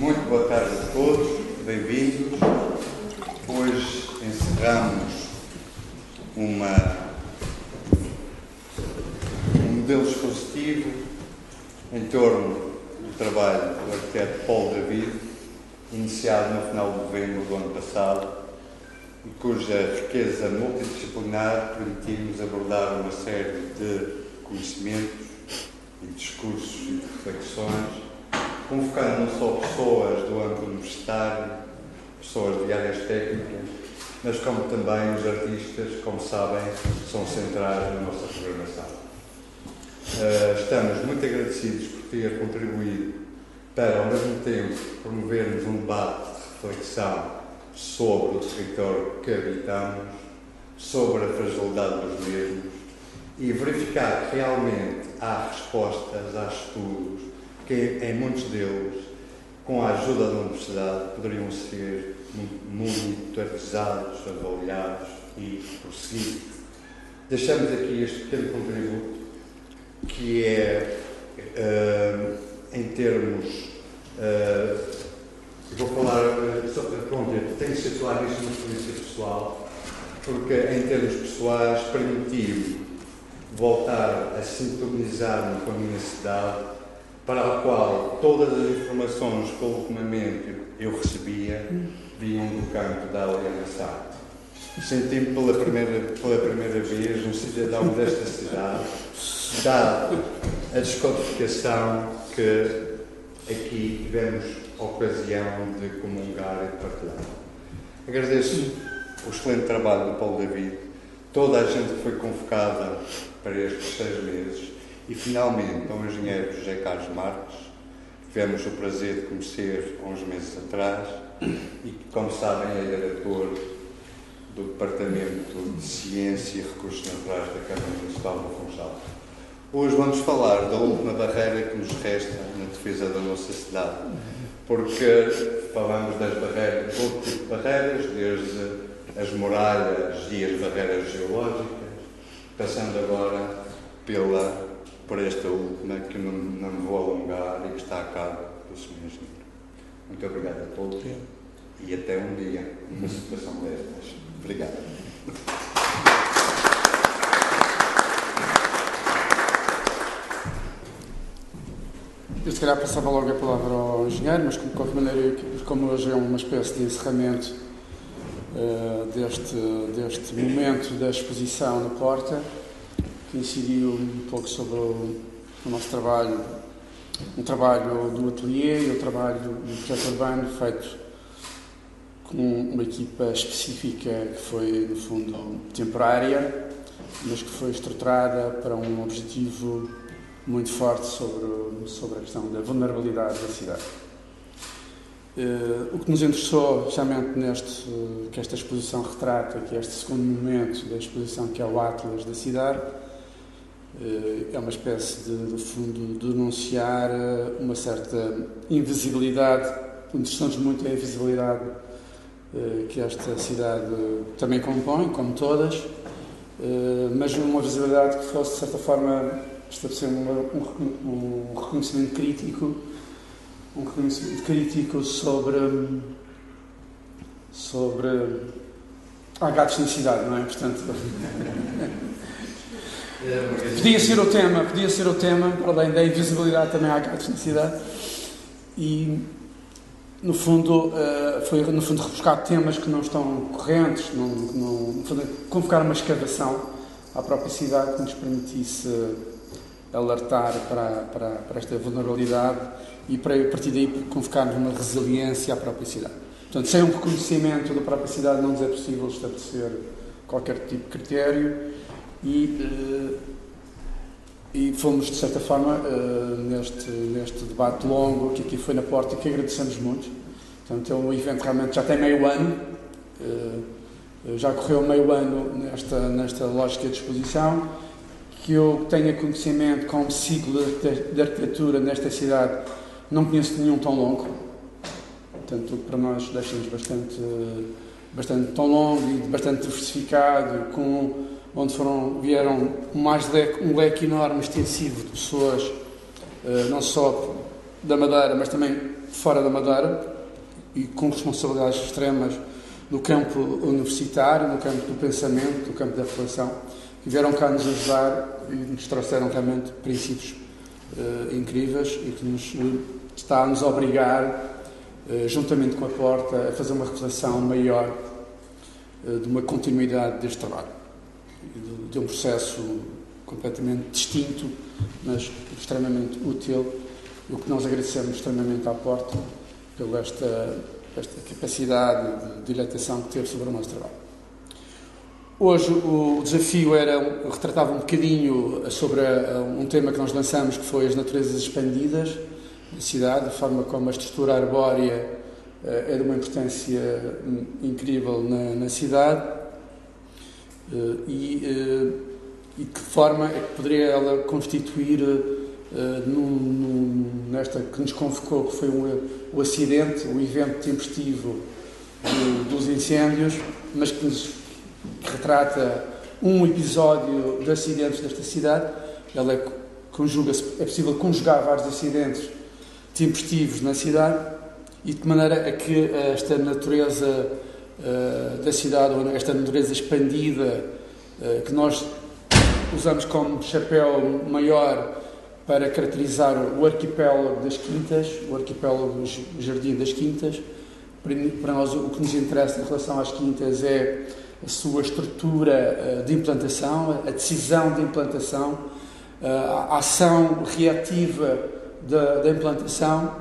Muito boa tarde a todos, bem-vindos. Hoje encerramos uma, um modelo expositivo em torno do trabalho do arquiteto Paulo David, iniciado no final de novembro do ano passado e cuja riqueza multidisciplinar permitiu-nos abordar uma série de conhecimentos e discursos e reflexões convocando não só pessoas do âmbito universitário, pessoas de áreas técnicas, mas como também os artistas, como sabem, são centrais na nossa programação. Uh, estamos muito agradecidos por ter contribuído para, ao mesmo tempo, promovermos um debate de reflexão sobre o território que habitamos, sobre a fragilidade dos mesmos e verificar que realmente há respostas, há estudos, que em muitos deles, com a ajuda da universidade, poderiam ser monitorizados, avaliados e prosseguidos. Deixamos aqui este pequeno contributo, que é, uh, em termos. Uh, vou falar. Uh, pronto, eu tenho que situar isto numa experiência pessoal, porque, em termos pessoais, permitiu voltar a sintonizar-me com a minha cidade para a qual todas as informações que ultimamente eu recebia vinham do campo da alienação. Senti-me pela primeira, pela primeira vez no cidadão desta cidade, dado a descodificação que aqui tivemos ocasião de comungar e de partilhar. Agradeço o excelente trabalho do Paulo David, toda a gente que foi convocada para estes seis meses e, finalmente, ao engenheiro José Carlos Marques, tivemos o prazer de conhecer há uns meses atrás e que, como sabem, é diretor do Departamento de Ciência e Recursos Naturais da Câmara Municipal do Funchal. Hoje vamos falar da última barreira que nos resta na defesa da nossa cidade, porque falamos das barreiras, todo tipo de barreiras, desde as muralhas e as barreiras geológicas, passando agora pela por esta última, que não, não vou alongar e que está a cargo do Sr. Engenheiro. Muito obrigado a todos e até um dia, numa situação destas. Obrigado. Eu se calhar passava logo a palavra ao engenheiro, mas como, de maneira, como hoje é uma espécie de encerramento uh, deste, deste momento da exposição na porta, que incidiu um pouco sobre o, o nosso trabalho, um trabalho do ateliê e o trabalho do projeto urbano feito com uma equipa específica que foi, no fundo, temporária, mas que foi estruturada para um objetivo muito forte sobre, sobre a questão da vulnerabilidade da cidade. Uh, o que nos interessou, justamente neste que esta exposição retrata, que é este segundo momento da exposição, que é o Atlas da cidade, é uma espécie de, no fundo, denunciar eh, uma certa invisibilidade, interessamos muito a invisibilidade eh, que esta cidade também compõe, como todas, mas uma visibilidade que fosse, de certa forma, estabelecer um, um reconhecimento crítico, um reconhecimento crítico sobre, sobre há gatos na cidade, não é? Portanto, Podia ser o tema, podia ser o tema, para além da invisibilidade também há gatos na cidade. E no fundo eh, foi no fundo rebuscar temas que não estão correntes, não, não, no fundo, convocar uma escavação à própria cidade que nos permitisse alertar para, para, para esta vulnerabilidade e para a partir daí convocarmos uma resiliência à própria cidade. Portanto, sem um reconhecimento da própria cidade não nos é possível estabelecer qualquer tipo de critério e, uh, e fomos, de certa forma, uh, neste, neste debate longo que aqui foi na porta e que agradecemos muito. Portanto, é um evento realmente já tem meio ano, uh, já correu meio ano nesta, nesta lógica de exposição, que eu tenha conhecimento como ciclo de arquitetura nesta cidade, não conheço nenhum tão longo. Portanto, para nós deixa-nos bastante, bastante tão longo e bastante diversificado, com onde foram, vieram mais um leque enorme, extensivo de pessoas, uh, não só da Madeira, mas também fora da Madeira e com responsabilidades extremas no campo universitário, no campo do pensamento, no campo da reflexão, que vieram cá nos ajudar e nos trouxeram realmente princípios uh, incríveis e que nos está a nos obrigar, uh, juntamente com a Porta, a fazer uma reflexão maior uh, de uma continuidade deste trabalho, de, de um processo completamente distinto, mas extremamente útil, o que nós agradecemos extremamente à Porta pela esta, esta capacidade de dilatação que teve sobre o nosso trabalho. Hoje o desafio era retratava um bocadinho sobre um tema que nós lançamos que foi as naturezas expandidas da cidade, a forma como a estrutura arbórea eh, é de uma importância hum, incrível na, na cidade eh, e, eh, e que forma é que poderia ela constituir nesta que nos convocou, que foi um, o acidente, o evento tempestivo do, dos incêndios, mas que nos que retrata um episódio de acidentes desta cidade. Ela é, conjuga-se, é possível conjugar vários acidentes tempestivos na cidade e de maneira a que esta natureza uh, da cidade, ou esta natureza expandida, uh, que nós usamos como chapéu maior para caracterizar o arquipélago das Quintas, o arquipélago do Jardim das Quintas. Para nós, o que nos interessa em relação às Quintas é a sua estrutura eh, de implantação, a decisão de implantação, eh, a ação reativa da implantação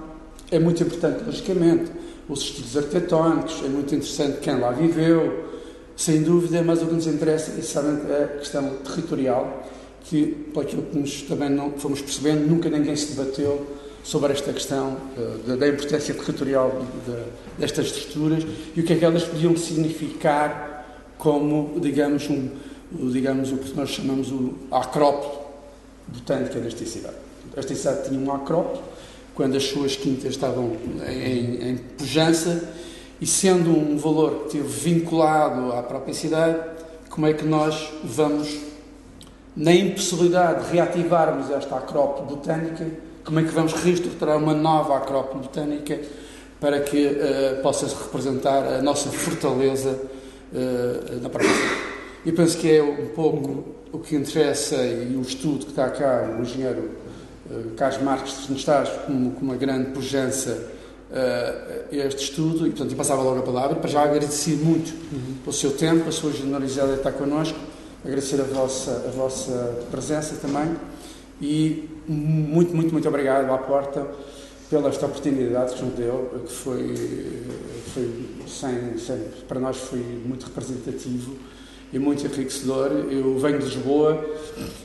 é muito importante, logicamente. Os estilos arquitetónicos, é muito interessante quem lá viveu, sem dúvida, mas o que nos interessa é essencialmente a questão territorial, que, pelo que nós também não fomos percebendo, nunca ninguém se debateu sobre esta questão uh, da, importância territorial de, de, destas estruturas e o que é que elas podiam significar como, digamos, um, digamos o que nós chamamos o acrópole botânica desta cidade. Esta cidade tinha um acrópole quando as suas quintas estavam em, em pujança e sendo um valor que esteve vinculado à própria cidade, como é que nós vamos, na impossibilidade de reativarmos esta acrópole botânica, como é que vamos reestruturar uma nova acrópole botânica para que uh, possa representar a nossa fortaleza uh, na própria E penso que é um pouco o que interessa e o estudo que está cá, o engenheiro Carlos Marques nos traz com uma grande pujança uh, este estudo e, portanto, eu passava logo a palavra para já agradecer muito uhum. pelo seu tempo, a sua generosidade de estar connosco, agradecer a vossa, a vossa presença também e muito, muito, muito obrigado à porta pela esta oportunidade que nos deu, que foi, foi sem, sem, para nós foi muito representativo e muito enriquecedor. Eu venho de Lisboa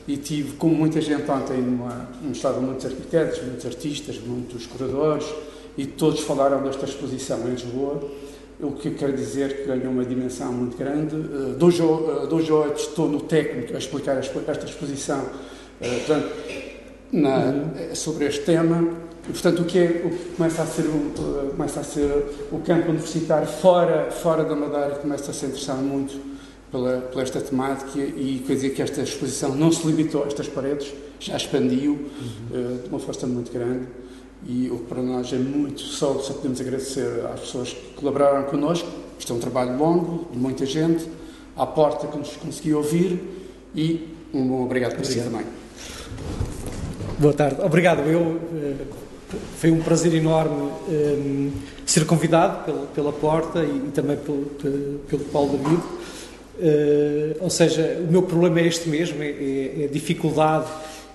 e tive, como muita gente ontem, numa, num estado muitos arquitetos, muitos artistas, muitos curadores, e todos falaram desta exposição em Lisboa, o que quer dizer que ganhou uma dimensão muito grande. Uh, dois, uh, dois horas estou no técnico a explicar esta exposição uh, portanto, na, sobre este tema e, portanto, o que, é, o que começa, a ser começa a ser o campo universitário fora, fora da Madeira começa a se interessar muito pela, pela esta temática e quer dizer que esta exposição não se limitou a estas paredes, já expandiu uhum. uh, de uma força muito grande e o que para nós é muito só, só podemos agradecer às pessoas que colaboraram connosco. Isto é um trabalho longo, de muita gente, à porta que nos conseguiu ouvir e um bom obrigado para si também. Boa tarde. Obrigado. Eu eh, foi um prazer enorme um, ehm, ser convidado pela, pela Porta e, e também pelo, pelo Paulo David. Uh, ou seja, o meu problema é este mesmo, é, é, é a dificuldade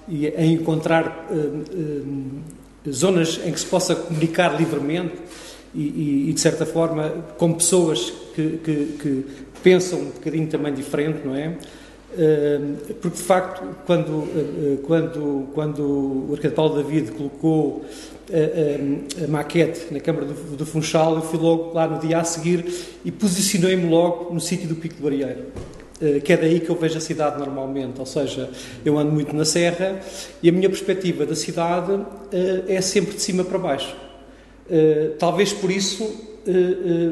em encontrar uh, zonas em que se possa comunicar livremente e, e, e de certa forma, com pessoas que, que, que, pensam um bocadinho também diferente, não é? porque de facto, quando, quando, quando o arquiteto Paulo David colocou a, a, a, maquete na Câmara do, do, Funchal, eu fui logo lá no dia a seguir e posicionei-me logo no sítio do Pico de Barreiro. Que é daí que eu vejo a cidade normalmente, ou seja, eu ando muito na Serra e a minha perspectiva da cidade é sempre de cima para baixo. Talvez por isso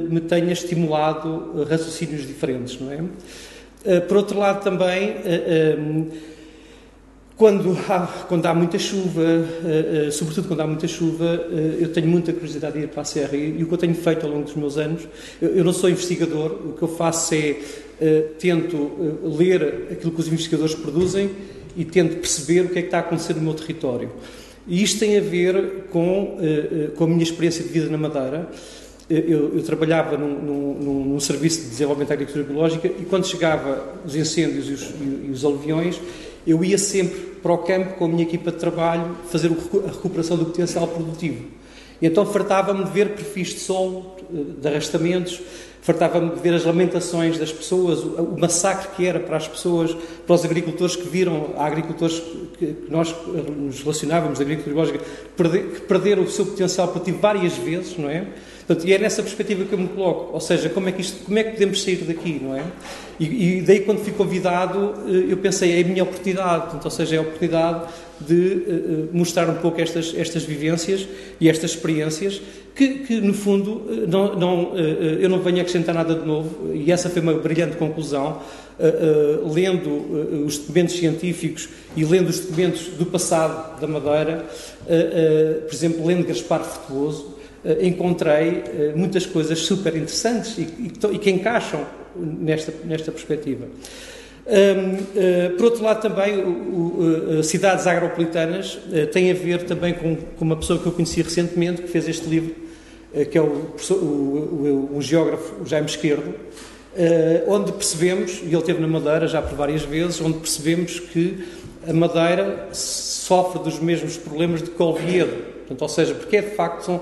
me tenha estimulado raciocínios diferentes, não é? Por outro lado, também quando há, quando há muita chuva, uh, uh, sobretudo quando há muita chuva, uh, eu tenho muita curiosidade de ir para a serra e, e, o que eu tenho feito ao longo dos meus anos, eu, eu não sou investigador, o que eu faço é tento ler aquilo que os investigadores produzem e tento perceber o que é que está a acontecer no meu território. E isto tem a ver com, com a minha experiência de vida na Madeira. Eu, eu, trabalhava num, num, num, serviço de desenvolvimento da agricultura biológica e quando chegava os incêndios e os, e os aluviões, eu ia sempre para o campo com a minha equipa de trabalho fazer a recuperação do potencial produtivo. E então fartava-me de ver perfis de solo, de arrastamentos, fartava-me de ver as lamentações das pessoas, o massacre que era para as pessoas, para os agricultores que viram, há agricultores que nós nos relacionávamos, biológica, que perderam o seu potencial produtivo várias vezes, não é? Portanto, e é nessa perspectiva que eu me coloco, ou seja, como é que, isto, como é que podemos sair daqui, não é? E, e daí, quando fui convidado, eh, eu pensei, é a minha oportunidade, portanto, ou seja, é a oportunidade de uh, mostrar um pouco estas, estas vivências e estas experiências que, que no fundo, não, não, eu não venho acrescentar nada de novo, e essa foi uma brilhante conclusão, lendo os documentos científicos e lendo os documentos do passado da Madeira, por exemplo, lendo Gaspar Frutuoso, eh, encontrei eh, muitas coisas super interessantes e, que encaixam nesta, nesta perspectiva. Uh, por outro lado, também, cidades agropolitanas uh, tem a ver também com, uma pessoa que eu conheci recentemente, que fez este livro, que é o, o, o, geógrafo Jaime Esquerdo, onde percebemos, e ele esteve na Madeira já por várias vezes, onde percebemos que a Madeira sofre dos mesmos problemas de Colviedo, Portanto, ou seja, porque é de facto são,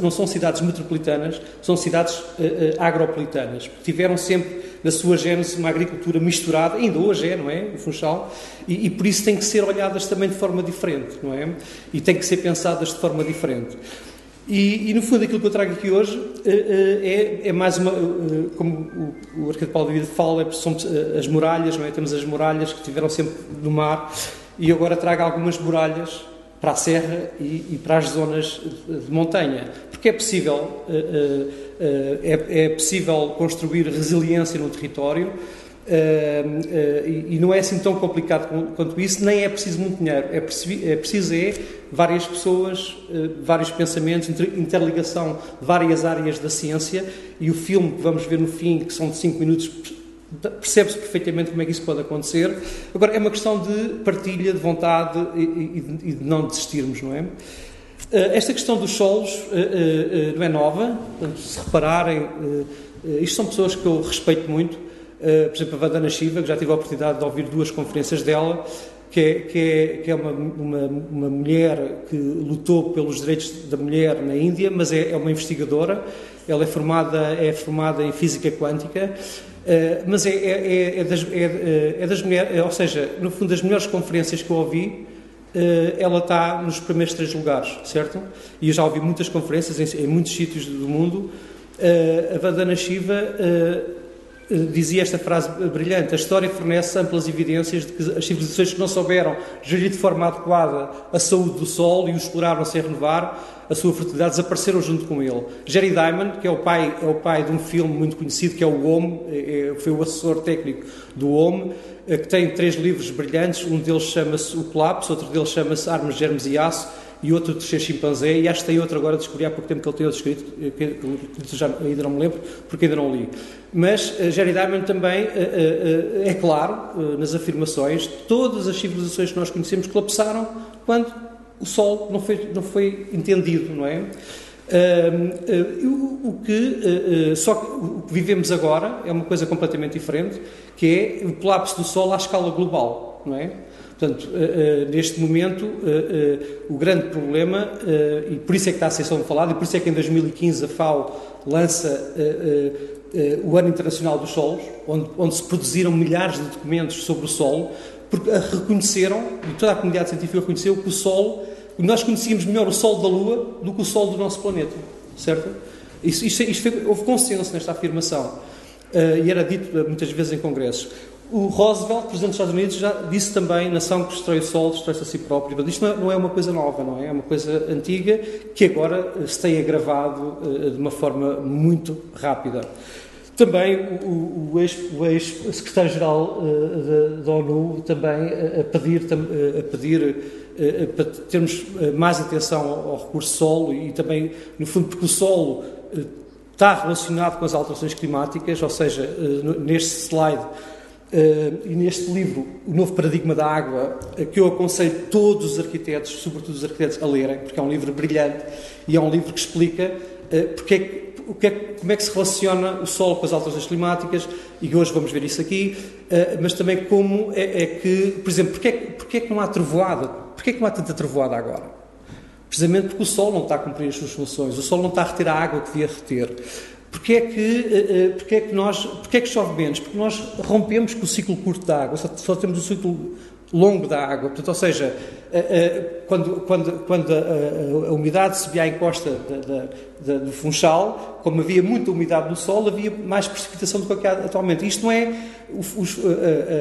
não, são cidades metropolitanas, são cidades uh, uh, agropolitanas, porque tiveram sempre na sua gênese uma agricultura misturada, ainda hoje é, não é? O Funchal, e, e, por isso têm que ser olhadas também de forma diferente, não é? E têm que ser pensadas de forma diferente. E, e no fundo, aquilo que eu trago aqui hoje uh, é, é, mais uma, como o, o arquiteto Paulo David fala, são as muralhas, não é? Temos as muralhas que tiveram sempre no mar, e agora trago algumas muralhas para a serra e, e, para as zonas de montanha, porque é possível, eh, eh, eh, é, é possível construir resiliência no território e não é assim tão complicado quanto isso, nem é preciso muito dinheiro, é preciso é, preciso é várias pessoas, vários pensamentos, interligação de várias áreas da ciência e o filme que vamos ver no fim, que são de 5 minutos, Percebe-se perfeitamente como é que isso pode acontecer. Agora, é uma questão de partilha, de vontade e, e, e de não desistirmos, não é? Eh, esta questão dos solos eh, eh, não é nova. Se repararem, isto são pessoas que eu respeito muito. Por exemplo, a Vandana Shiva, que já tive a oportunidade de ouvir duas conferências dela, que é, que é, que é uma, uma, uma, mulher que lutou pelos direitos da mulher na Índia, mas é, é uma investigadora. Ela é formada, é formada em física quântica mas é, é, é, é das, é, é das mulheres, ou seja, no fundo, das melhores conferências que eu ouvi, ela está nos primeiros três lugares, certo? E eu já ouvi muitas conferências em, em muitos sítios do mundo. A Vandana Shiva dizia esta frase brilhante: a história fornece amplas evidências de que as civilizações que não souberam gerir de forma adequada a saúde do Sol e o exploraram sem renovar, a sua fertilidade, desapareceram junto com ele. Jerry Diamond, que é o pai, é o pai de um filme muito conhecido, que é o Home, é, é foi o assessor técnico do Home, é, que tem três livros brilhantes, um deles chama-se O Colapso, outro deles chama-se Armas, Germes e Aço, e outro de ser chimpanzé, e acho que tem outro agora, descobri há pouco tempo que ele tem outro escrito, que, que já ainda não me lembro, porque ainda não li. Mas uh, Jerry Diamond também, uh, uh, é claro, nas afirmações, todas as civilizações que nós conhecemos colapsaram quando o Sol não foi, não foi entendido, não é? O que, só que o que vivemos agora é uma coisa completamente diferente, que é o colapso do Sol à escala global, não é? Portanto, neste momento, o grande problema, e por isso é que está a ser falado, e por isso é que em 2015 a FAO lança o Ano Internacional dos Solos, onde, onde se produziram milhares de documentos sobre o Sol, porque reconheceram, e toda a comunidade científica reconheceu, que o Sol, nós conhecíamos melhor o Sol da Lua do que o Sol do nosso planeta, certo? Isso, houve consenso nesta afirmação, uh, e era dito muitas vezes em congressos. O Roosevelt, presidente dos Estados Unidos, já disse também: nação que destrói o Sol, destrói-se a si próprio. Isto não é, não é, uma coisa nova, não é? É uma coisa antiga que agora se tem agravado uh, de uma forma muito rápida. Também o, o ex-secretário-geral ex uh, da, ONU também a pedir, a pedir para termos mais atenção ao, recurso solo e também, no fundo, porque o solo está relacionado com as alterações climáticas, ou seja, neste slide e neste livro, O Novo Paradigma da Água, que eu aconselho todos os arquitetos, sobretudo os arquitetos, a lerem, porque é um livro brilhante e é um livro que explica porque é é, como é que se relaciona o solo com as alterações climáticas, e hoje vamos ver isso aqui, uh, mas também como é, é, que, por exemplo, porque é, porque é que não há trovoada? Porquê é que não há tanta trovoada agora? Precisamente porque o Sol não está a cumprir as suas funções, o Sol não está a reter a água que devia reter. Porquê é que, uh, porquê é que nós, porquê é que chove menos? Porque nós rompemos com o ciclo curto da água, só, só temos o ciclo longo da água. Portanto, ou seja, quando, quando, quando a, a, umidade subia à encosta da, da, do Funchal, como havia muita umidade no solo, havia mais precipitação do que há atualmente. Isto não é, os,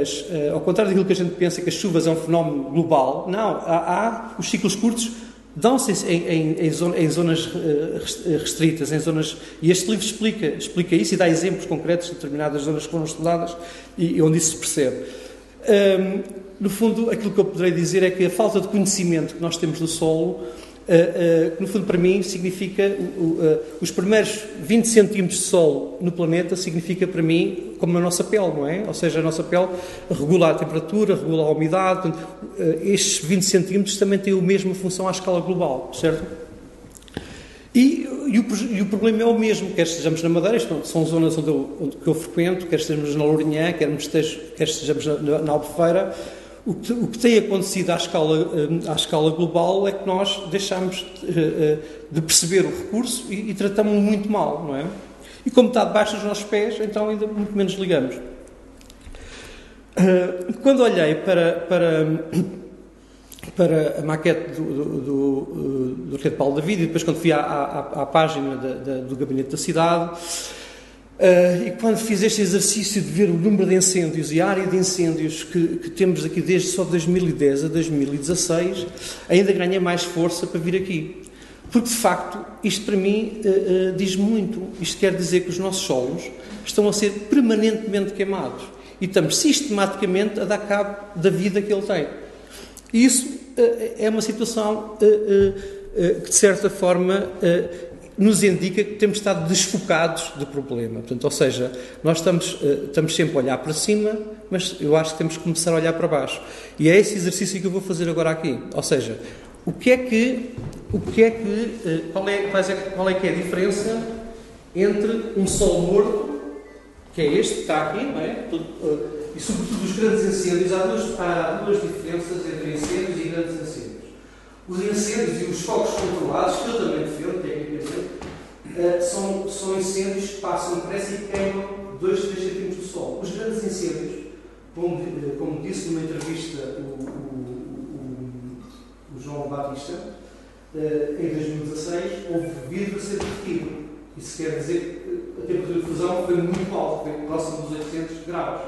as, ao contrário daquilo que a gente pensa, que as chuvas é um fenómeno global, não. Há, há os ciclos curtos dão-se em, em, em, zonas restritas, em zonas e este livro explica, explica isso e dá exemplos concretos de determinadas zonas que foram estudadas e, e onde isso se percebe. No fundo, aquilo que eu poderei dizer é que a falta de conhecimento que nós temos do solo, uh, uh, que no fundo para mim significa uh, os primeiros 20 centímetros de solo no planeta, significa para mim como a nossa pele, não é? Ou seja, a nossa pele regula a temperatura, regula a umidade, portanto, estes 20 centímetros também têm a mesma função à escala global, certo? E, e, o, e, o, problema é o mesmo, quer estejamos na Madeira, são zonas onde eu, onde eu frequento, quer estejamos na Lourinhã, quer, quer estejamos na, na Albufeira, o que, o que, tem acontecido à escala, eh, à escala global é que nós deixamos de, eh, de perceber o recurso e, e tratamos muito mal, não é? E como está debaixo dos nossos pés, então ainda muito menos ligamos. Eh, quando olhei para, para, para a maquete do, do, do, do Arquiteto Paulo David e depois quando fui à, à, à página da, da, do Gabinete da Cidade, Uh, e quando fiz este exercício de ver o número de incêndios e a área de incêndios que, que, temos aqui desde só 2010 a 2016, ainda ganhei mais força para vir aqui. Porque, de facto, isto para mim uh, uh, diz muito. Isto quer dizer que os nossos solos estão a ser permanentemente queimados. E estamos sistematicamente a dar cabo da vida que ele tem. E isso é uma situação que, de certa forma, nos indica que temos estado desfocados do problema. Portanto, ou seja, nós estamos, estamos sempre a olhar para cima, mas eu acho que temos que começar a olhar para baixo. E é esse exercício que eu vou fazer agora aqui. Ou seja, o que é que, o que é que, eh, qual é, qual é que é a diferença entre um sol morto, que é este que está aqui, não é? Eh, e sobretudo os grandes incêndios, há duas, há duas diferenças entre incêndios e grandes incêndios. Os incêndios e os focos controlados, que eu também defendo, tecnicamente, uh, são, são incêndios que passam depressa e queimam 2, 3 centímetros do sol. Os grandes incêndios, como, eh, como disse numa entrevista o, o, o, o João Batista, em 2016, houve vidro a ser derretido. Isso quer dizer que a temperatura de fusão foi muito alta, foi próximo dos 800 graus.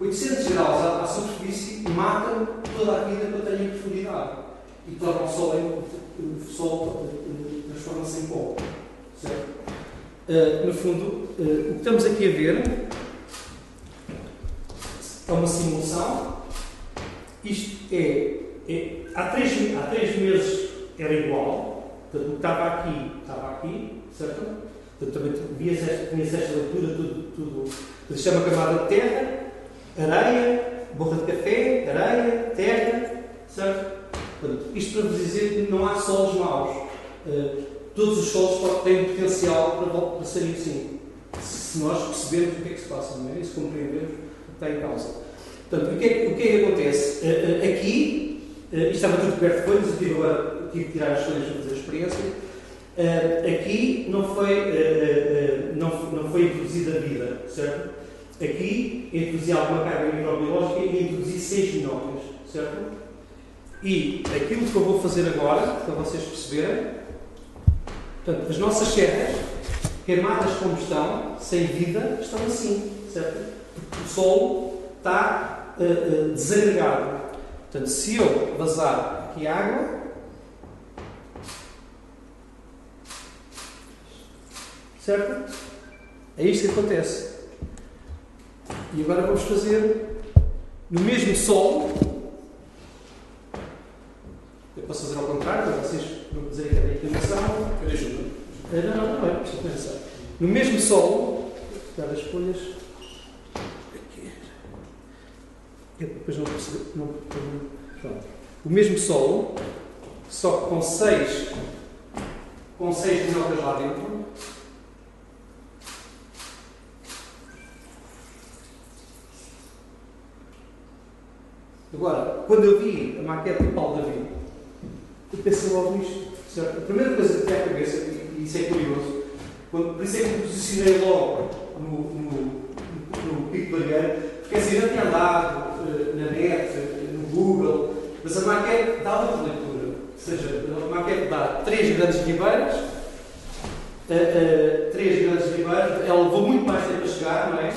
800 graus à, à superfície matam toda a vida que tenha profundidade e torna o Sol em, Sol eh, transforma-se em pó. Uh, no fundo, uh, o que estamos aqui a ver é uma simulação. Isto é, é há, três, há três meses era igual, portanto, estava aqui, estava aqui, certo? Portanto, também tinhas esta, esta leitura, tudo, tudo. É uma camada de terra, areia, borra de café, areia, terra, certo? Portanto, isto para vos dizer que não há solos maus. Uh, todos os solos têm potencial para, para serem assim. Se nós percebermos o que é que se passa, não é? E se compreendermos o que está em causa. Portanto, o que é, o que, é que acontece? Uh, uh, aqui, isto estava tudo coberto de eu tive agora tive que tirar as folhas para fazer a experiência. aqui não foi, não, não foi introduzida vida, certo? Aqui introduzi alguma carga microbiológica e introduzi seis minócias, certo? E aquilo que eu vou fazer agora, para vocês perceberem, portanto, as nossas serras, queimadas como estão, sem vida, estão assim, certo? O solo está uh, uh, desagregado. Portanto, se eu vazar aqui água, certo? É isto que acontece. E agora vamos fazer no mesmo solo. Eu posso fazer ao contrário, para vocês não dizerem que é da inclinação. Quer ajuda? Não, não, não é. No mesmo solo, dar as folhas. Aqui. Eu depois não percebi. Não, pronto. O mesmo solo, só que com seis, com seis minhocas lá dentro. Agora, quando eu vi a maquete do Paulo David, eu pensei logo nisto. Certo? A primeira coisa que tem à cabeça, e isso é curioso, quando, por isso é que me posicionei logo no, no, no, no Pico Barreiro, porque assim, eu tinha andado uh, na net, no Google, mas a maquete dá outra leitura. Ou seja, a maquete dá três grandes ribeiras, uh, uh, três grandes ribeiras, ela levou muito mais tempo a chegar, não é?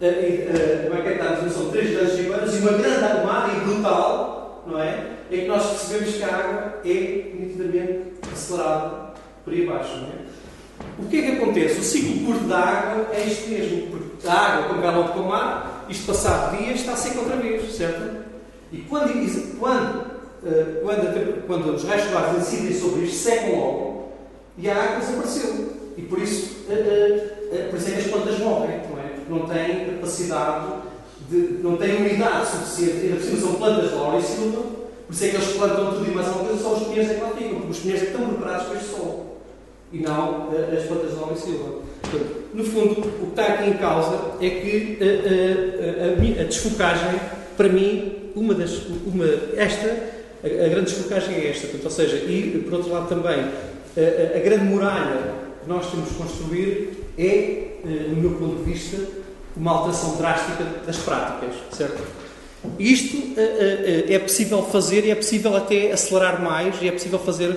a maquete dá a dimensão de três grandes ribeiras e uma grande armada e brutal, não é? Em que nós percebemos que a água é nitidamente acelerada por aí abaixo, não é? O que é que acontece? O ciclo curto da água é isto mesmo, porque a água, quando ela para o mar, isto passado dias está seco outra vez, certo? E quando, quando, uh, quando, quando os raios solares incidem sobre isto, secam logo e a água desapareceu. E por isso, uh, uh, por isso é que as plantas morrem, não é? Não têm capacidade, de, não têm umidade suficiente. Ainda por cima são plantas de e Silva, por isso é que eles plantam tudo e mais alguma coisa, só os pinheiros é que lá ficam, porque os pinheiros estão preparados para este sol e não as plantas de e Silva. No fundo, o que está aqui em causa é que a, a, a, a desfocagem, para mim, uma das, uma, esta, a, a grande desfocagem é esta, portanto, ou seja, e por outro lado também, a, a, grande muralha que nós temos de construir é, no meu ponto de vista, uma alteração drástica das práticas, certo? Isto é possível fazer e é possível até acelerar mais e é possível fazer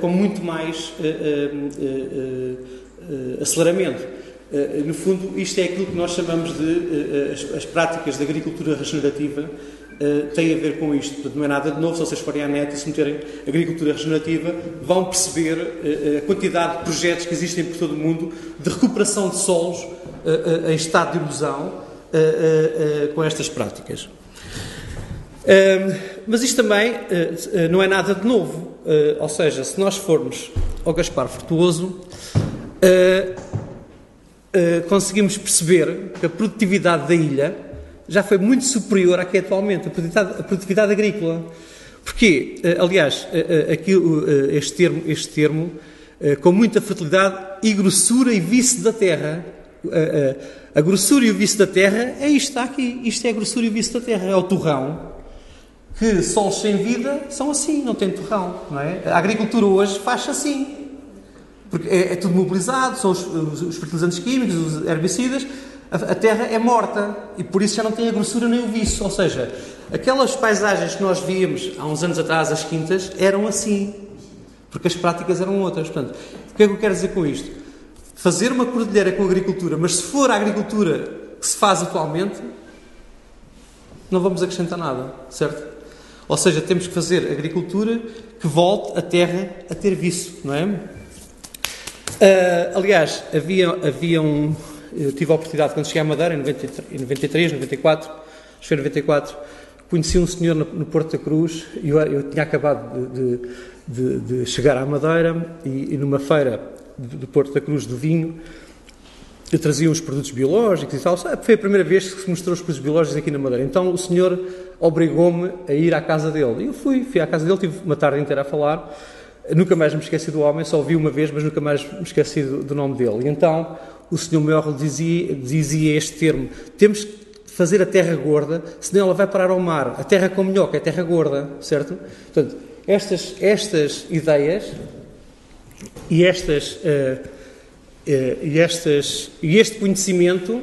com muito mais aceleramento. No fundo, isto é aquilo que nós chamamos de as práticas de agricultura regenerativa Uh, tem a ver com isto. Portanto, não é nada de novo. Se vocês forem à net e se meterem agricultura regenerativa, vão perceber uh, a quantidade de projetos que existem por todo o mundo de recuperação de solos em estado de erosão com estas práticas. mas isto também não é nada de novo. ou seja, se nós formos ao Gaspar Fortuoso, conseguimos perceber que a produtividade da ilha já foi muito superior à que é atualmente, a produtividade, a produtividade agrícola. Porquê? Eh, aliás, eh, eh, aqui, este termo, este termo com muita fertilidade e grossura e vice da terra. A, grossura e o vice da terra é isto está aqui. Isto é a grossura e o vice da terra. É o torrão. Que solos sem vida são assim, não tem torrão. Não é? A agricultura hoje faz assim. Porque é, é tudo mobilizado, são os, os fertilizantes químicos, os herbicidas, a terra é morta e por isso já não tem a grossura nem o viço. Ou seja, aquelas paisagens que nós víamos há uns anos atrás, as quintas, eram assim. Porque as práticas eram outras. Portanto, o que é que eu quero dizer com isto? Fazer uma cordilheira com agricultura, mas se for a agricultura que se faz atualmente, não vamos acrescentar nada, certo? Ou seja, temos que fazer agricultura que volte a terra a ter viço, não é? Uh, aliás, havia, havia um, eu tive a oportunidade, quando cheguei à Madeira, em 93, 94, acho que foi 94, conheci um senhor no Porto da Cruz, e eu, eu tinha acabado de, de, de, chegar à Madeira, e, e numa feira do Porto da Cruz do vinho, eu trazia uns produtos biológicos e tal. Foi a primeira vez que se mostrou os produtos biológicos aqui na Madeira. Então o senhor obrigou-me a ir à casa dele. E eu fui, fui à casa dele, tive uma tarde inteira a falar. Nunca mais me esqueci do homem, só o vi uma vez, mas nunca mais me esqueci do, do nome dele. E então o Sr. Maior dizia, dizia este termo: temos que fazer a terra gorda, senão ela vai parar ao mar. A terra com minhoca é terra gorda, certo? Portanto, estas, estas ideias e estas, uh, uh, e estas e este conhecimento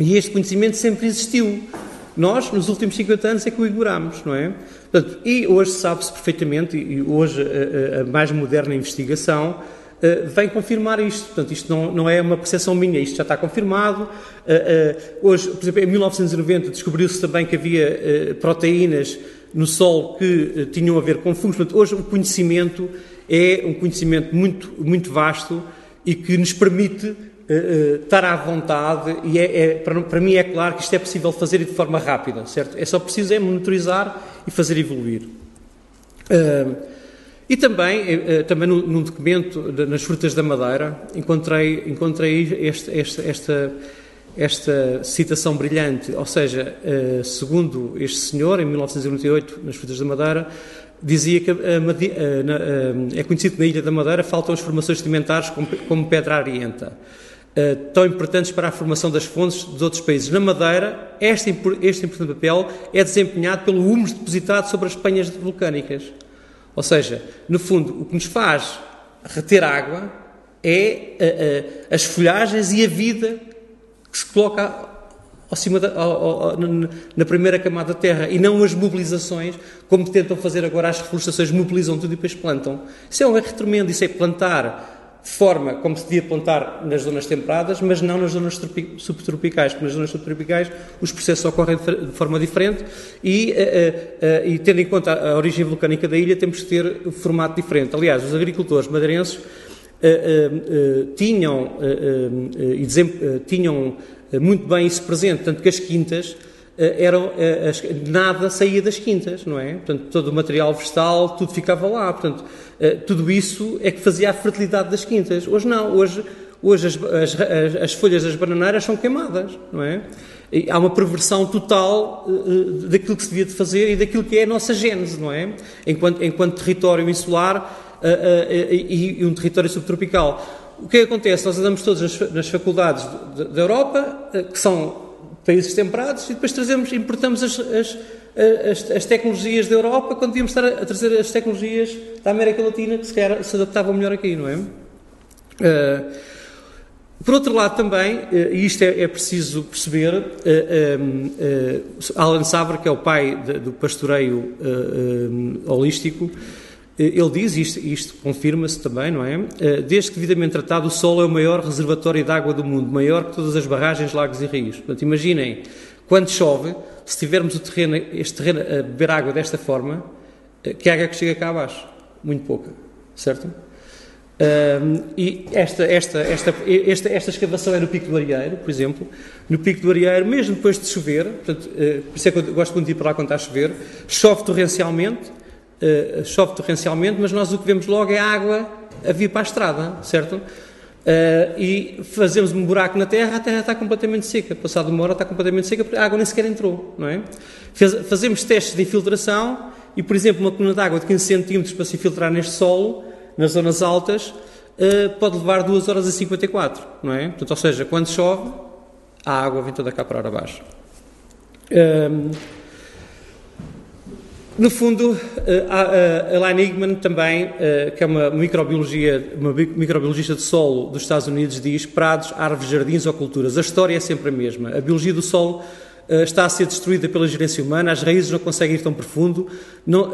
e este conhecimento sempre existiu. Nós, nos últimos 50 anos, é que o ignoramos, não é? Portanto, e hoje sabe-se perfeitamente, e hoje a, a mais moderna investigação uh, vem confirmar isto. Portanto, isto não, não é uma percepção minha, isto já está confirmado. Uh, uh, hoje, por exemplo, em 1990 descobriu-se também que havia proteínas no sol que tinham a ver com fungos. Portanto, hoje o conhecimento é um conhecimento muito, muito vasto e que nos permite estar à vontade e é, é, para, para, mim é claro que isto é possível fazer de forma rápida, certo? É só preciso é monitorizar e fazer evoluir. Uh, e também, uh, também num, documento nas frutas da Madeira encontrei, encontrei este, este, esta, esta citação brilhante, ou seja, uh, segundo este senhor, em 1998, nas frutas da Madeira, dizia que é conhecido que na Ilha da Madeira faltam as formações sedimentares como, pedra arienta. Tão importantes para a formação das fontes dos outros países. Na Madeira, este, este importante papel é desempenhado pelo humus depositado sobre as penhas vulcânicas. Ou seja, no fundo, o que nos faz reter água é uh, uh, as folhagens e a vida que se coloca ao cima da, ao, ao, na primeira camada da terra e não as mobilizações, como tentam fazer agora as reflorestações, mobilizam tudo e depois plantam. Isso é um erro tremendo, isso é plantar forma como se devia plantar nas zonas temperadas, mas não nas zonas subtropicais, porque nas zonas subtropicais os processos ocorrem de forma diferente e, uh, uh, uh, e tendo em conta a origem vulcânica da ilha, temos que ter um formato diferente. Aliás, os agricultores madeirenses tinham, tinham muito bem isso presente, tanto que as quintas eram, as, nada saía das quintas, não é? Portanto, todo o material vegetal, tudo ficava lá, portanto, tudo isso é que fazia a fertilidade das quintas. Hoje não, hoje, hoje as, as, as folhas das bananeiras são queimadas, não é? E há uma perversão total daquilo que se devia de fazer e daquilo que é a nossa gênese, não é? Enquanto, enquanto território insular e, um território subtropical. O que é acontece? Nós andamos todos nas faculdades da Europa, que são países temperados, e depois trazemos, importamos as, as, as, as, tecnologias da Europa quando devíamos estar a, trazer as tecnologias da América Latina que se calhar se adaptavam melhor aqui, não é? Uh, por outro lado, também, e isto é, é preciso perceber, uh, uh, Alan Sabre, que é o pai de, do pastoreio holístico, ele diz, isto, isto confirma-se também, não é? Eh, desde que devidamente tratado, o solo é o maior reservatório de água do mundo, maior que todas as barragens, lagos e rios. Portanto, imaginem, quando chove, se tivermos o terreno, este terreno a beber água desta forma, eh, que água é que chega cá abaixo? Muito pouca, certo? Um, e esta, esta, esta, esta, esta escavação é no Pico do Arieiro, por exemplo. No Pico do Arieiro, mesmo depois de chover, portanto, por isso é que eu gosto muito de ir para lá quando está a chover, chove torrencialmente, uh, chove torrencialmente, mas nós o que vemos logo é a água a vir para a estrada, certo? Uh, e fazemos um buraco na terra, a terra está completamente seca. Passado uma hora está completamente seca porque a água nem sequer entrou, não é? Fez, fazemos testes de infiltração e, por exemplo, uma coluna de água de 15 centímetros para se infiltrar neste solo, nas zonas altas, uh, pode levar 2 horas e 54, não é? Portanto, ou seja, quando chove, a água vem toda cá para baixo. Um, no fundo, eh, a Elaine Igman também, eh, que é uma, microbiologia, uma microbiologista de solo dos Estados Unidos, diz prados, árvores, jardins ou culturas. A história é sempre a mesma. A biologia do solo eh, está a ser destruída pela gerência humana, as raízes não conseguem ir tão profundo não,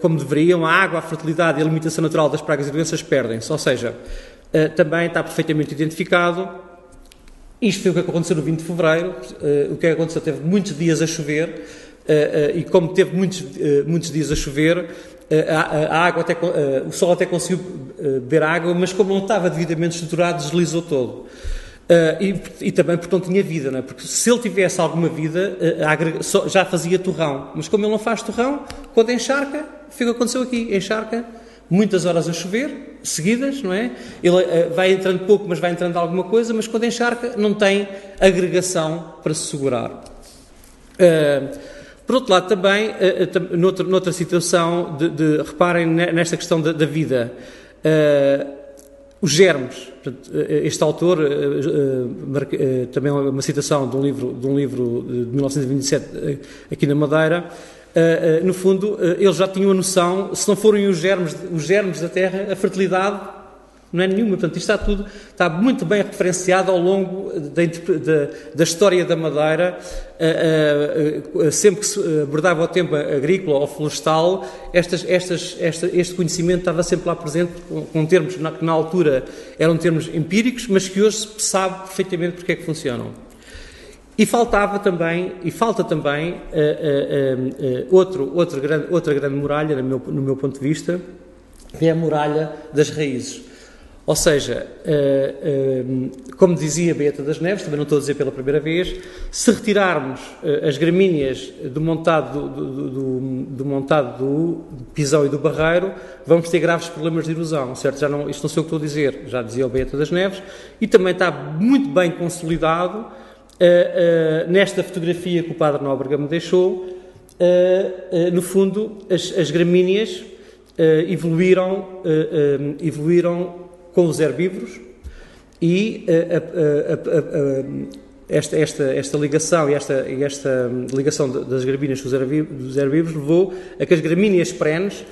como deveriam, a água, a fertilidade e a limitação natural das pragas e doenças perdem-se. Ou seja, também está perfeitamente identificado. Isto foi o que aconteceu no 20 de fevereiro. O que aconteceu? Teve muitos dias a chover eh, eh, e como teve muitos, eh, muitos dias a chover, a, água até, o sol até conseguiu beber água, mas como não estava devidamente estruturado, deslizou todo. Uh, e, e, também porque não tinha vida, não é? porque se ele tivesse alguma vida, uh, já fazia torrão. Mas como ele não faz torrão, quando encharca, foi o que aconteceu aqui: encharca, muitas horas a chover, seguidas, não é? Ele uh, vai entrando pouco, mas vai entrando alguma coisa, mas quando encharca, não tem agregação para se segurar. Por outro lado, também, eh, eh, noutra, noutra situação, de, de, reparem nesta questão da, da vida, uh, os germes. Este autor, também é uma citação de um livro de, um livro de 1927 aqui na Madeira, no fundo, eles já tinham a noção, se não forem os germes, os germes da terra, a fertilidade não é nenhuma. Portanto, isto está tudo, está muito bem referenciado ao longo da, da, da história da Madeira. Uh, uh, uh, sempre que se abordava o tempo agrícola ou florestal, estas, estas, esta, este conhecimento estava sempre lá presente, com, com termos que na, na, altura eram termos empíricos, mas que hoje se sabe perfeitamente porque é que funcionam. E faltava também, e falta também, outro, outro grande, outra grande muralha, no meu, no meu ponto de vista, que é a muralha das raízes. Ou seja, eh, eh, como dizia Beata das Neves, também não estou a dizer pela primeira vez, se retirarmos eh, as gramíneas do montado do, do, do, do montado do pisão e do barreiro, vamos ter graves problemas de erosão, certo? Já não, isto não sei o que estou a dizer, já dizia o Beata das Neves, e também está muito bem consolidado nesta fotografia que o Padre Nóbrega me deixou, no fundo, as, as gramíneas evoluíram, evoluíram com os herbívoros e eh, esta, esta, esta ligação e esta, esta ligação das gramíneas com os herbívoros levou a que as gramíneas perenes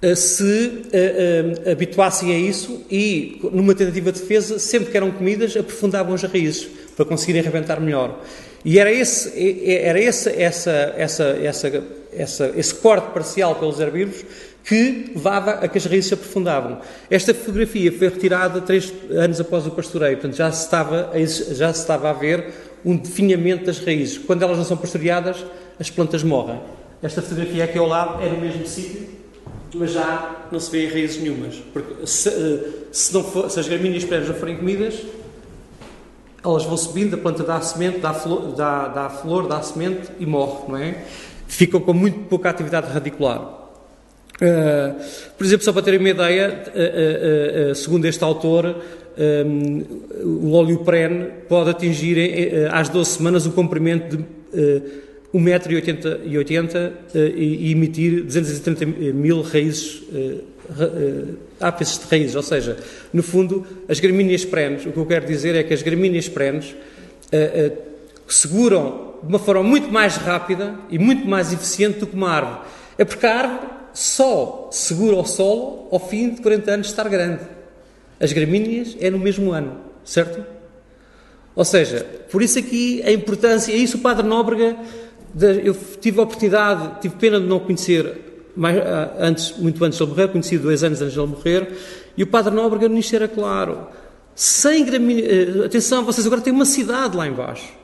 eh, se uh, habituassem a isso e, numa tentativa de defesa, sempre que eram comidas, aprofundavam as raízes para conseguirem arrebentar melhor. E era esse, era esse, essa, essa, essa, essa, esse corte parcial pelos herbívoros que levava a que as raízes se aprofundavam. Esta fotografia foi retirada três anos após o pastoreio, portanto já se estava a, já se estava a ver um definhamento das raízes. Quando elas não são pastoreadas, as plantas morrem. Esta fotografia aqui ao lado é no mesmo sítio, mas já não se vê raízes nenhumas. Porque se, eh, se, não for, se as gramíneas prévias não forem comidas, elas vão subindo, a planta dá semente, dá flor, dá, dá flor, dá semente e morre, não é? Ficam com muito pouca atividade radicular. Uh, por exemplo, só para terem uma ideia, uh, uh, segundo este autor, o óleo prene pode atingir às 12 semanas um comprimento de 1,80m e emitir 230 mil raízes, ápices de raízes, ou seja, no fundo, as gramíneas prenes, o que eu quero dizer é que as gramíneas prenes seguram de uma forma muito mais rápida e muito mais eficiente do que uma árvore. É porque a árvore só segura o solo ao fim de 40 anos de estar grande. As gramíneas é no mesmo ano, certo? Ou seja, por isso aqui a importância, é isso o Padre Nóbrega, eu tive a oportunidade, tive pena de não conhecer mais, ah, antes, muito antes de ele morrer, conheci dois anos antes de ele morrer, e o Padre Nóbrega nisto era claro. Sem gramíneas, eh, atenção, vocês agora têm uma cidade lá embaixo.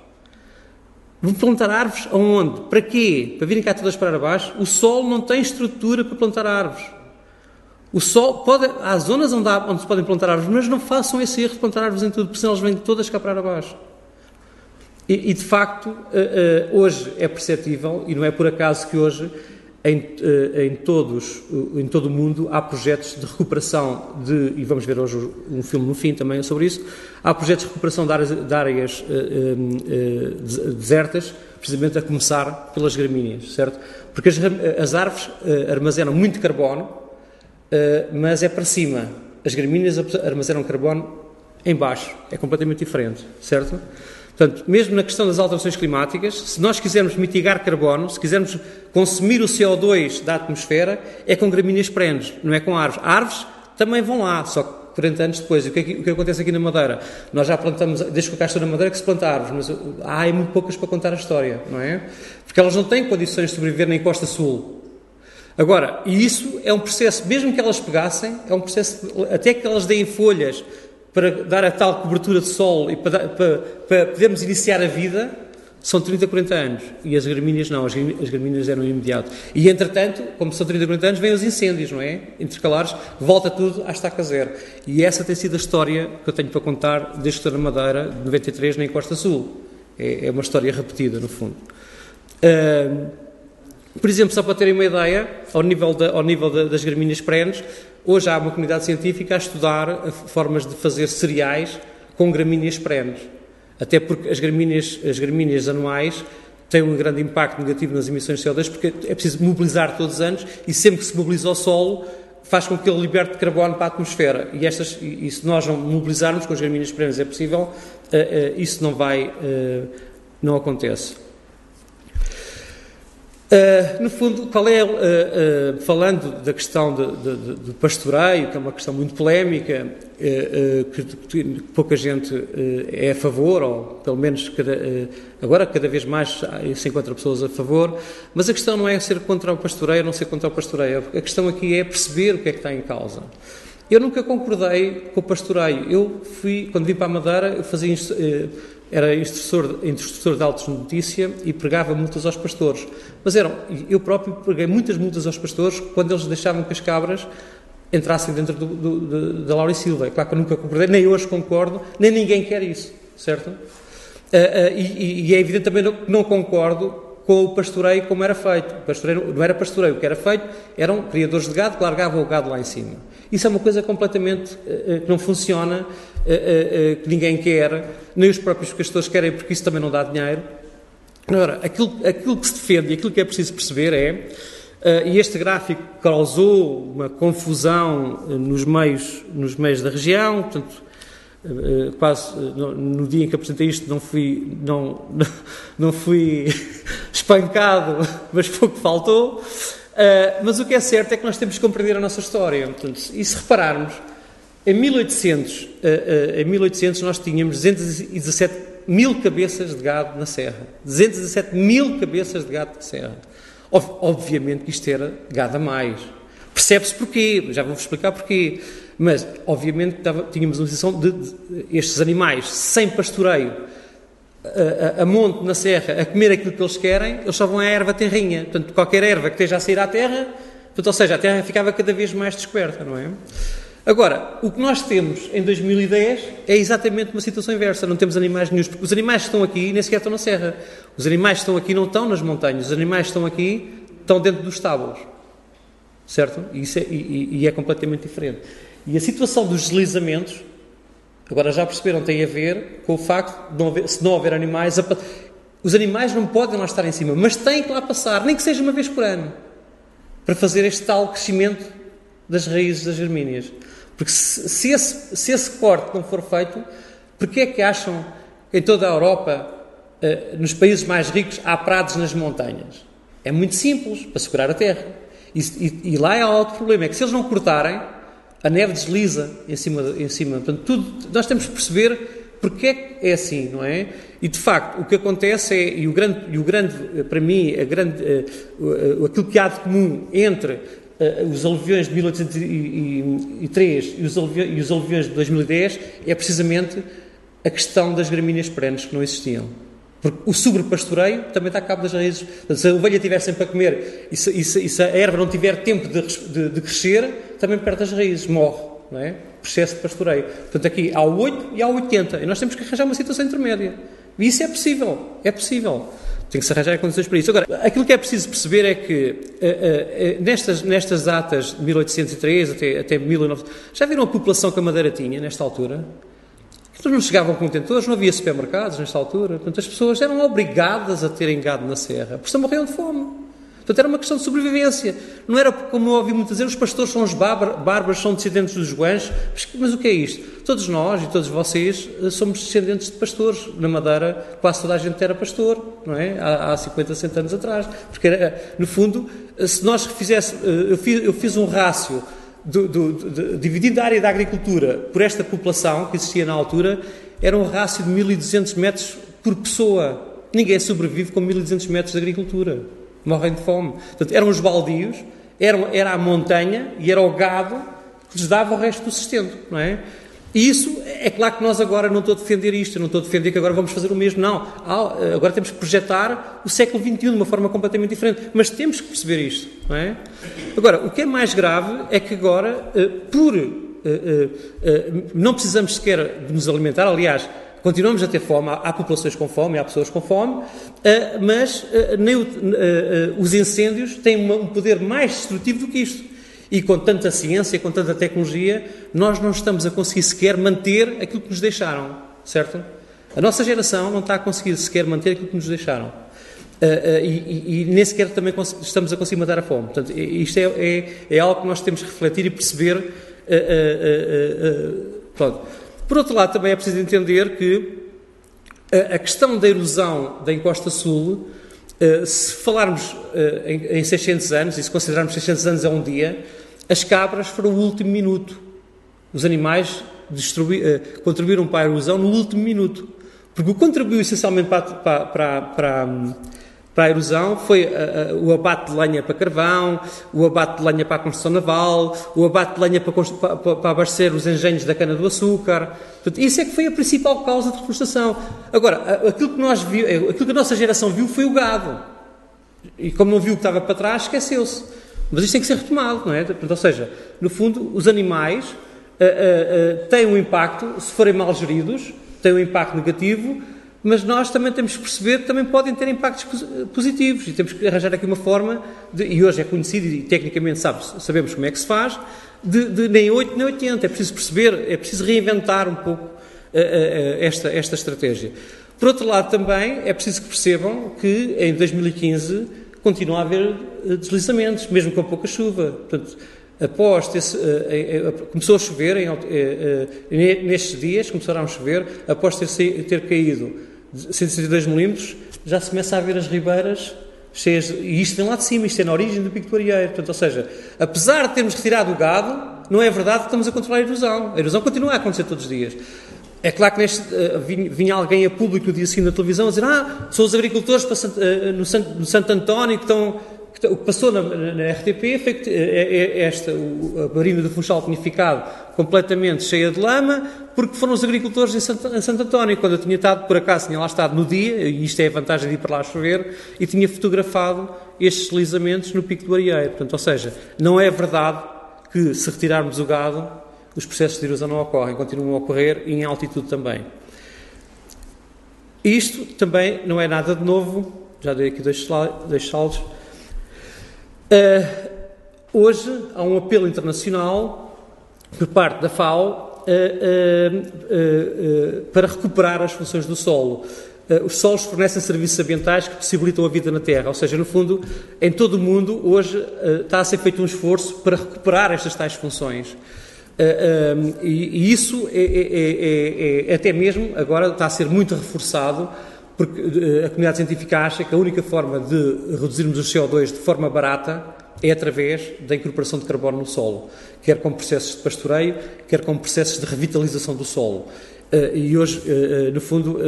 Vão plantar árvores aonde? Para quê? Para virem cá todas para baixo? O solo não tem estrutura para plantar árvores. O sol pode, há zonas onde, há, onde se podem plantar árvores, mas não façam esse erro de plantar árvores em tudo, porque senão elas vêm todas cá para baixo. E, e de facto, eh, eh, hoje é perceptível, e não é por acaso que hoje em, eh, em, todos, em todo o mundo há projetos de recuperação de, e vamos ver hoje um filme no fim também sobre isso, há projetos de recuperação de áreas, de áreas uh, desertas, precisamente a começar pelas gramíneas, certo? Porque as, as árvores armazenam muito carbono, mas é para cima. As gramíneas armazenam carbono em baixo, é completamente diferente, certo? Portanto, mesmo na questão das alterações climáticas, se nós quisermos mitigar carbono, se quisermos consumir o CO2 da atmosfera, é com gramíneas perenes, não é com árvores. Árvores também vão lá, só que 40 anos depois. O que, é que, o que acontece aqui na Madeira? Nós já plantamos, desde que eu cá na Madeira, que se planta árvores, mas há muito poucas para contar a história, não é? Porque elas não têm condições de sobreviver na Costa Sul. Agora, e isso é um processo, mesmo que elas pegassem, é um processo, até que elas deem folhas, para dar a tal cobertura de sol e para, para, para podermos iniciar a vida, são 30, 40 anos. E as gramíneas não, as gramíneas eram imediato. E entretanto, como são 30, 40 anos, vêm os incêndios, não é? Intercalares, volta tudo à estaca zero. E essa tem sido a história que eu tenho para contar desde que estou na Madeira, de 93, na Encosta Sul. É, é uma história repetida, no fundo. Por exemplo, só para terem uma ideia, ao nível, da, ao nível da, das gramíneas perenes, Hoje há uma comunidade científica a estudar formas de fazer cereais com gramíneas perenes. Até porque as gramíneas, as gramíneas anuais têm um grande impacto negativo nas emissões de CO2 porque é preciso mobilizar todos os anos e sempre que se mobiliza o solo faz com que ele liberte carbono para a atmosfera. E, estas, e se nós não mobilizarmos com as gramíneas perenes é possível, eh, eh, isso não vai, eh, não acontece. Uh, no fundo, qual é, uh, uh, falando da questão do pastoreio, que é uma questão muito polémica, que, que, pouca gente é a favor, ou pelo menos cada, agora cada vez mais se encontra pessoas a favor, mas a questão não é ser contra o pastoreio ou não ser contra o pastoreio, a questão aqui é perceber o que é que está em causa. Eu nunca concordei com o pastoreio. Eu fui, quando vim para a Madeira, eu fazia era instrutor, instrutor de autos de notícia e pregava multas aos pastores. Mas eram, eu próprio preguei muitas multas aos pastores quando eles deixavam que as cabras entrassem dentro do, do, do, da Laura e Silva. É claro que eu nunca concordei, nem hoje concordo, nem ninguém quer isso, certo? Uh, uh, e, e, é evidente também que não, concordo com o pastoreio como era feito. Pastoreio não era pastoreio, o que era feito eram criadores de gado que largavam o gado lá em cima. Isso é uma coisa completamente uh, que não funciona, que ninguém quer, nem os próprios pastores querem, porque isso também não dá dinheiro. Agora, aquilo, aquilo que se defende e aquilo que é preciso perceber é, e este gráfico causou uma confusão nos meios, nos meios da região, portanto, eh, quase eh, no dia em que apresentei isto não fui não não fui espancado mas pouco faltou. Eh, mas o que é certo é que nós temos que compreender a nossa história Portanto, e se repararmos em 1800 em 1800 nós tínhamos 217 mil cabeças de gado na serra 217 mil cabeças de gado na serra obviamente que isto era gado a mais percebe-se porquê já vou-vos explicar porquê mas, obviamente, tínhamos uma situação de, de, estes animais sem pastoreio, a, a, a, monte na serra, a comer aquilo que eles querem, eles só vão à erva terrinha. Portanto, qualquer erva que esteja a sair à terra, portanto, ou seja, a terra ficava cada vez mais descoberta, não é? Agora, o que nós temos em 2010 é exatamente uma situação inversa. Não temos animais porque os animais que estão aqui nem sequer estão na serra. Os animais que estão aqui não estão nas montanhas. Os animais que estão aqui estão dentro dos estábulos. Certo? E, é, e, e é completamente diferente. E a situação dos deslizamentos, agora já perceberam, tem a ver com o facto de não haver, se não houver animais, os animais não podem lá estar em cima, mas têm que lá passar, nem que seja uma vez por ano, para fazer este tal crescimento das raízes das germíneas. Porque se, se, esse, se esse corte não for feito, porquê é que acham que em toda a Europa, eh, nos países mais ricos, há prados nas montanhas? É muito simples, para segurar a terra. E, e, e lá há outro problema, é que se eles não cortarem, a neve desliza em cima, em cima. Portanto, tudo, nós temos que perceber porque é que é assim, não é? E de facto, o que acontece é, e o grande, e o grande para mim, a grande, uh, aquilo que há de comum entre uh, os aluviões de 1803 e os, aluviões, e os aluviões de 2010 é precisamente a questão das gramíneas perenes que não existiam. Porque o sobrepastoreio também está a cabo das raízes. Se a ovelha tiver sempre a comer e se, e se, e se a erva não tiver tempo de, de, de, crescer, também perde as raízes, morre. Não é? Processo de pastoreio. Portanto, aqui há o 8 e há o 80. E nós temos que arranjar uma situação intermédia. E isso é possível. É possível. Tem que se arranjar condições para isso. Agora, aquilo que é preciso perceber é que uh, uh, nestas, nestas datas de 1803 até, até 1900, já viram a população que a Madeira tinha nesta altura? Então não chegavam contentores, não havia supermercados nesta altura. Portanto, as pessoas eram obrigadas a terem gado na serra, porque morriam de fome. Portanto, era uma questão de sobrevivência. Não era como eu ouvi muitas vezes, os pastores são os bárbaros, são descendentes dos guanches. Mas, mas, o que é isto? Todos nós e todos vocês eh, somos descendentes de pastores. Na Madeira, quase toda a gente era pastor, não é? Há, há 50, 60 anos atrás. Porque, era, no fundo, eh, se nós fizéssemos... Eh, eu fiz, eu fiz um rácio do, do, dividindo a área da agricultura por esta população que existia na altura, era um rácio de 1200 metros por pessoa. Ninguém sobrevive com 1200 metros de agricultura. Morrem de fome. Portanto, eram os baldios, era, era a montanha e era o gado que lhes dava o resto do sustento, não é? E isso, é claro que nós agora não estou a defender isto, não estou a defender que agora vamos fazer o mesmo, não. Agora temos que projetar o século XXI de uma forma completamente diferente, mas temos que perceber isto, não é? Agora, o que é mais grave é que agora, eh, por eh, eh, não precisamos sequer de nos alimentar, aliás, continuamos a ter fome, há, populações com fome, há pessoas com fome, mas nem os incêndios têm um poder mais destrutivo do que isto. E com tanta ciência, com tanta tecnologia, nós não estamos a conseguir sequer manter aquilo que nos deixaram, certo? A nossa geração não está a conseguir sequer manter aquilo que nos deixaram. Uh, uh, e, e, nem sequer também estamos a conseguir matar a fome. Portanto, isto é, é, é, algo que nós temos que refletir e perceber. Uh, pronto. Por outro lado, também é preciso entender que a questão da erosão da encosta sul eh, se falarmos uh, em, em 600 anos, e se considerarmos 600 anos a um dia, as cabras foram o último minuto. Os animais contribuíram para a erosão no último minuto. Porque o que contribuiu essencialmente para, para, para, para, a erosão foi uh, uh, o abate de lenha para carvão, o abate de lenha para a construção naval, o abate de lenha para, para, para abastecer os engenhos da cana-do-açúcar. Isso é que foi a principal causa de reflorestação. Agora, aquilo que, nós viu, aquilo que a nossa geração viu foi o gado. E como não viu o que estava para trás, esqueceu-se. Mas isto tem que ser retomado, não é? Ou seja, no fundo, os animais uh, têm um impacto, se forem mal geridos, têm um impacto negativo, mas nós também temos que perceber que também podem ter impactos positivos e temos que arranjar aqui uma forma, de, e hoje é conhecido e tecnicamente sabe, sabemos como é que se faz, de, de nem 8 nem 80. É preciso perceber, é preciso reinventar um pouco uh, uh, esta, esta estratégia. Por outro lado, também é preciso que percebam que em 2015 continua a haver deslizamentos, mesmo com pouca chuva. Portanto, após ter, começou a chover nestes dias, começaram a chover, após ter, ter caído 162 milímetros, já se começa a ver as ribeiras cheias, e isto vem lá de cima, isto é na origem do Pico do Arieiro. Portanto, ou seja, apesar de termos retirado o gado, não é verdade que estamos a controlar a erosão. A erosão continua a acontecer todos os dias. É claro que neste, uh, vinha alguém a público no dia seguinte na televisão a dizer ah, são os agricultores uh, no, Santo, no Santo António que estão o que passou na, na RTP foi que é, é esta, o, a Marina do Funchal tinha ficado completamente cheia de lama, porque foram os agricultores em Santo, em Santo António, quando eu tinha estado, por acaso, tinha lá estado no dia, e isto é a vantagem de ir para lá chover, e tinha fotografado estes deslizamentos no Pico do Arieiro. Portanto, ou seja, não é verdade que se retirarmos o gado, os processos de erosão não ocorrem, continuam a ocorrer e em altitude também. Isto também não é nada de novo, já dei aqui dois, dois saldos, Uh, hoje há um apelo internacional por parte da FAO uh, uh, para recuperar as funções do solo. os solos fornecem serviços ambientais que possibilitam a vida na Terra, ou seja, no fundo, em todo o mundo, hoje está a ser feito um esforço para recuperar estas tais funções. E, e, isso é, é, é, é, até mesmo agora está a ser muito reforçado porque eh, a comunidade científica acha que a única forma de reduzirmos o CO2 de forma barata é através da incorporação de carbono no solo, quer com processos de pastoreio, quer com processos de revitalização do solo. Uh, e hoje, uh, no fundo,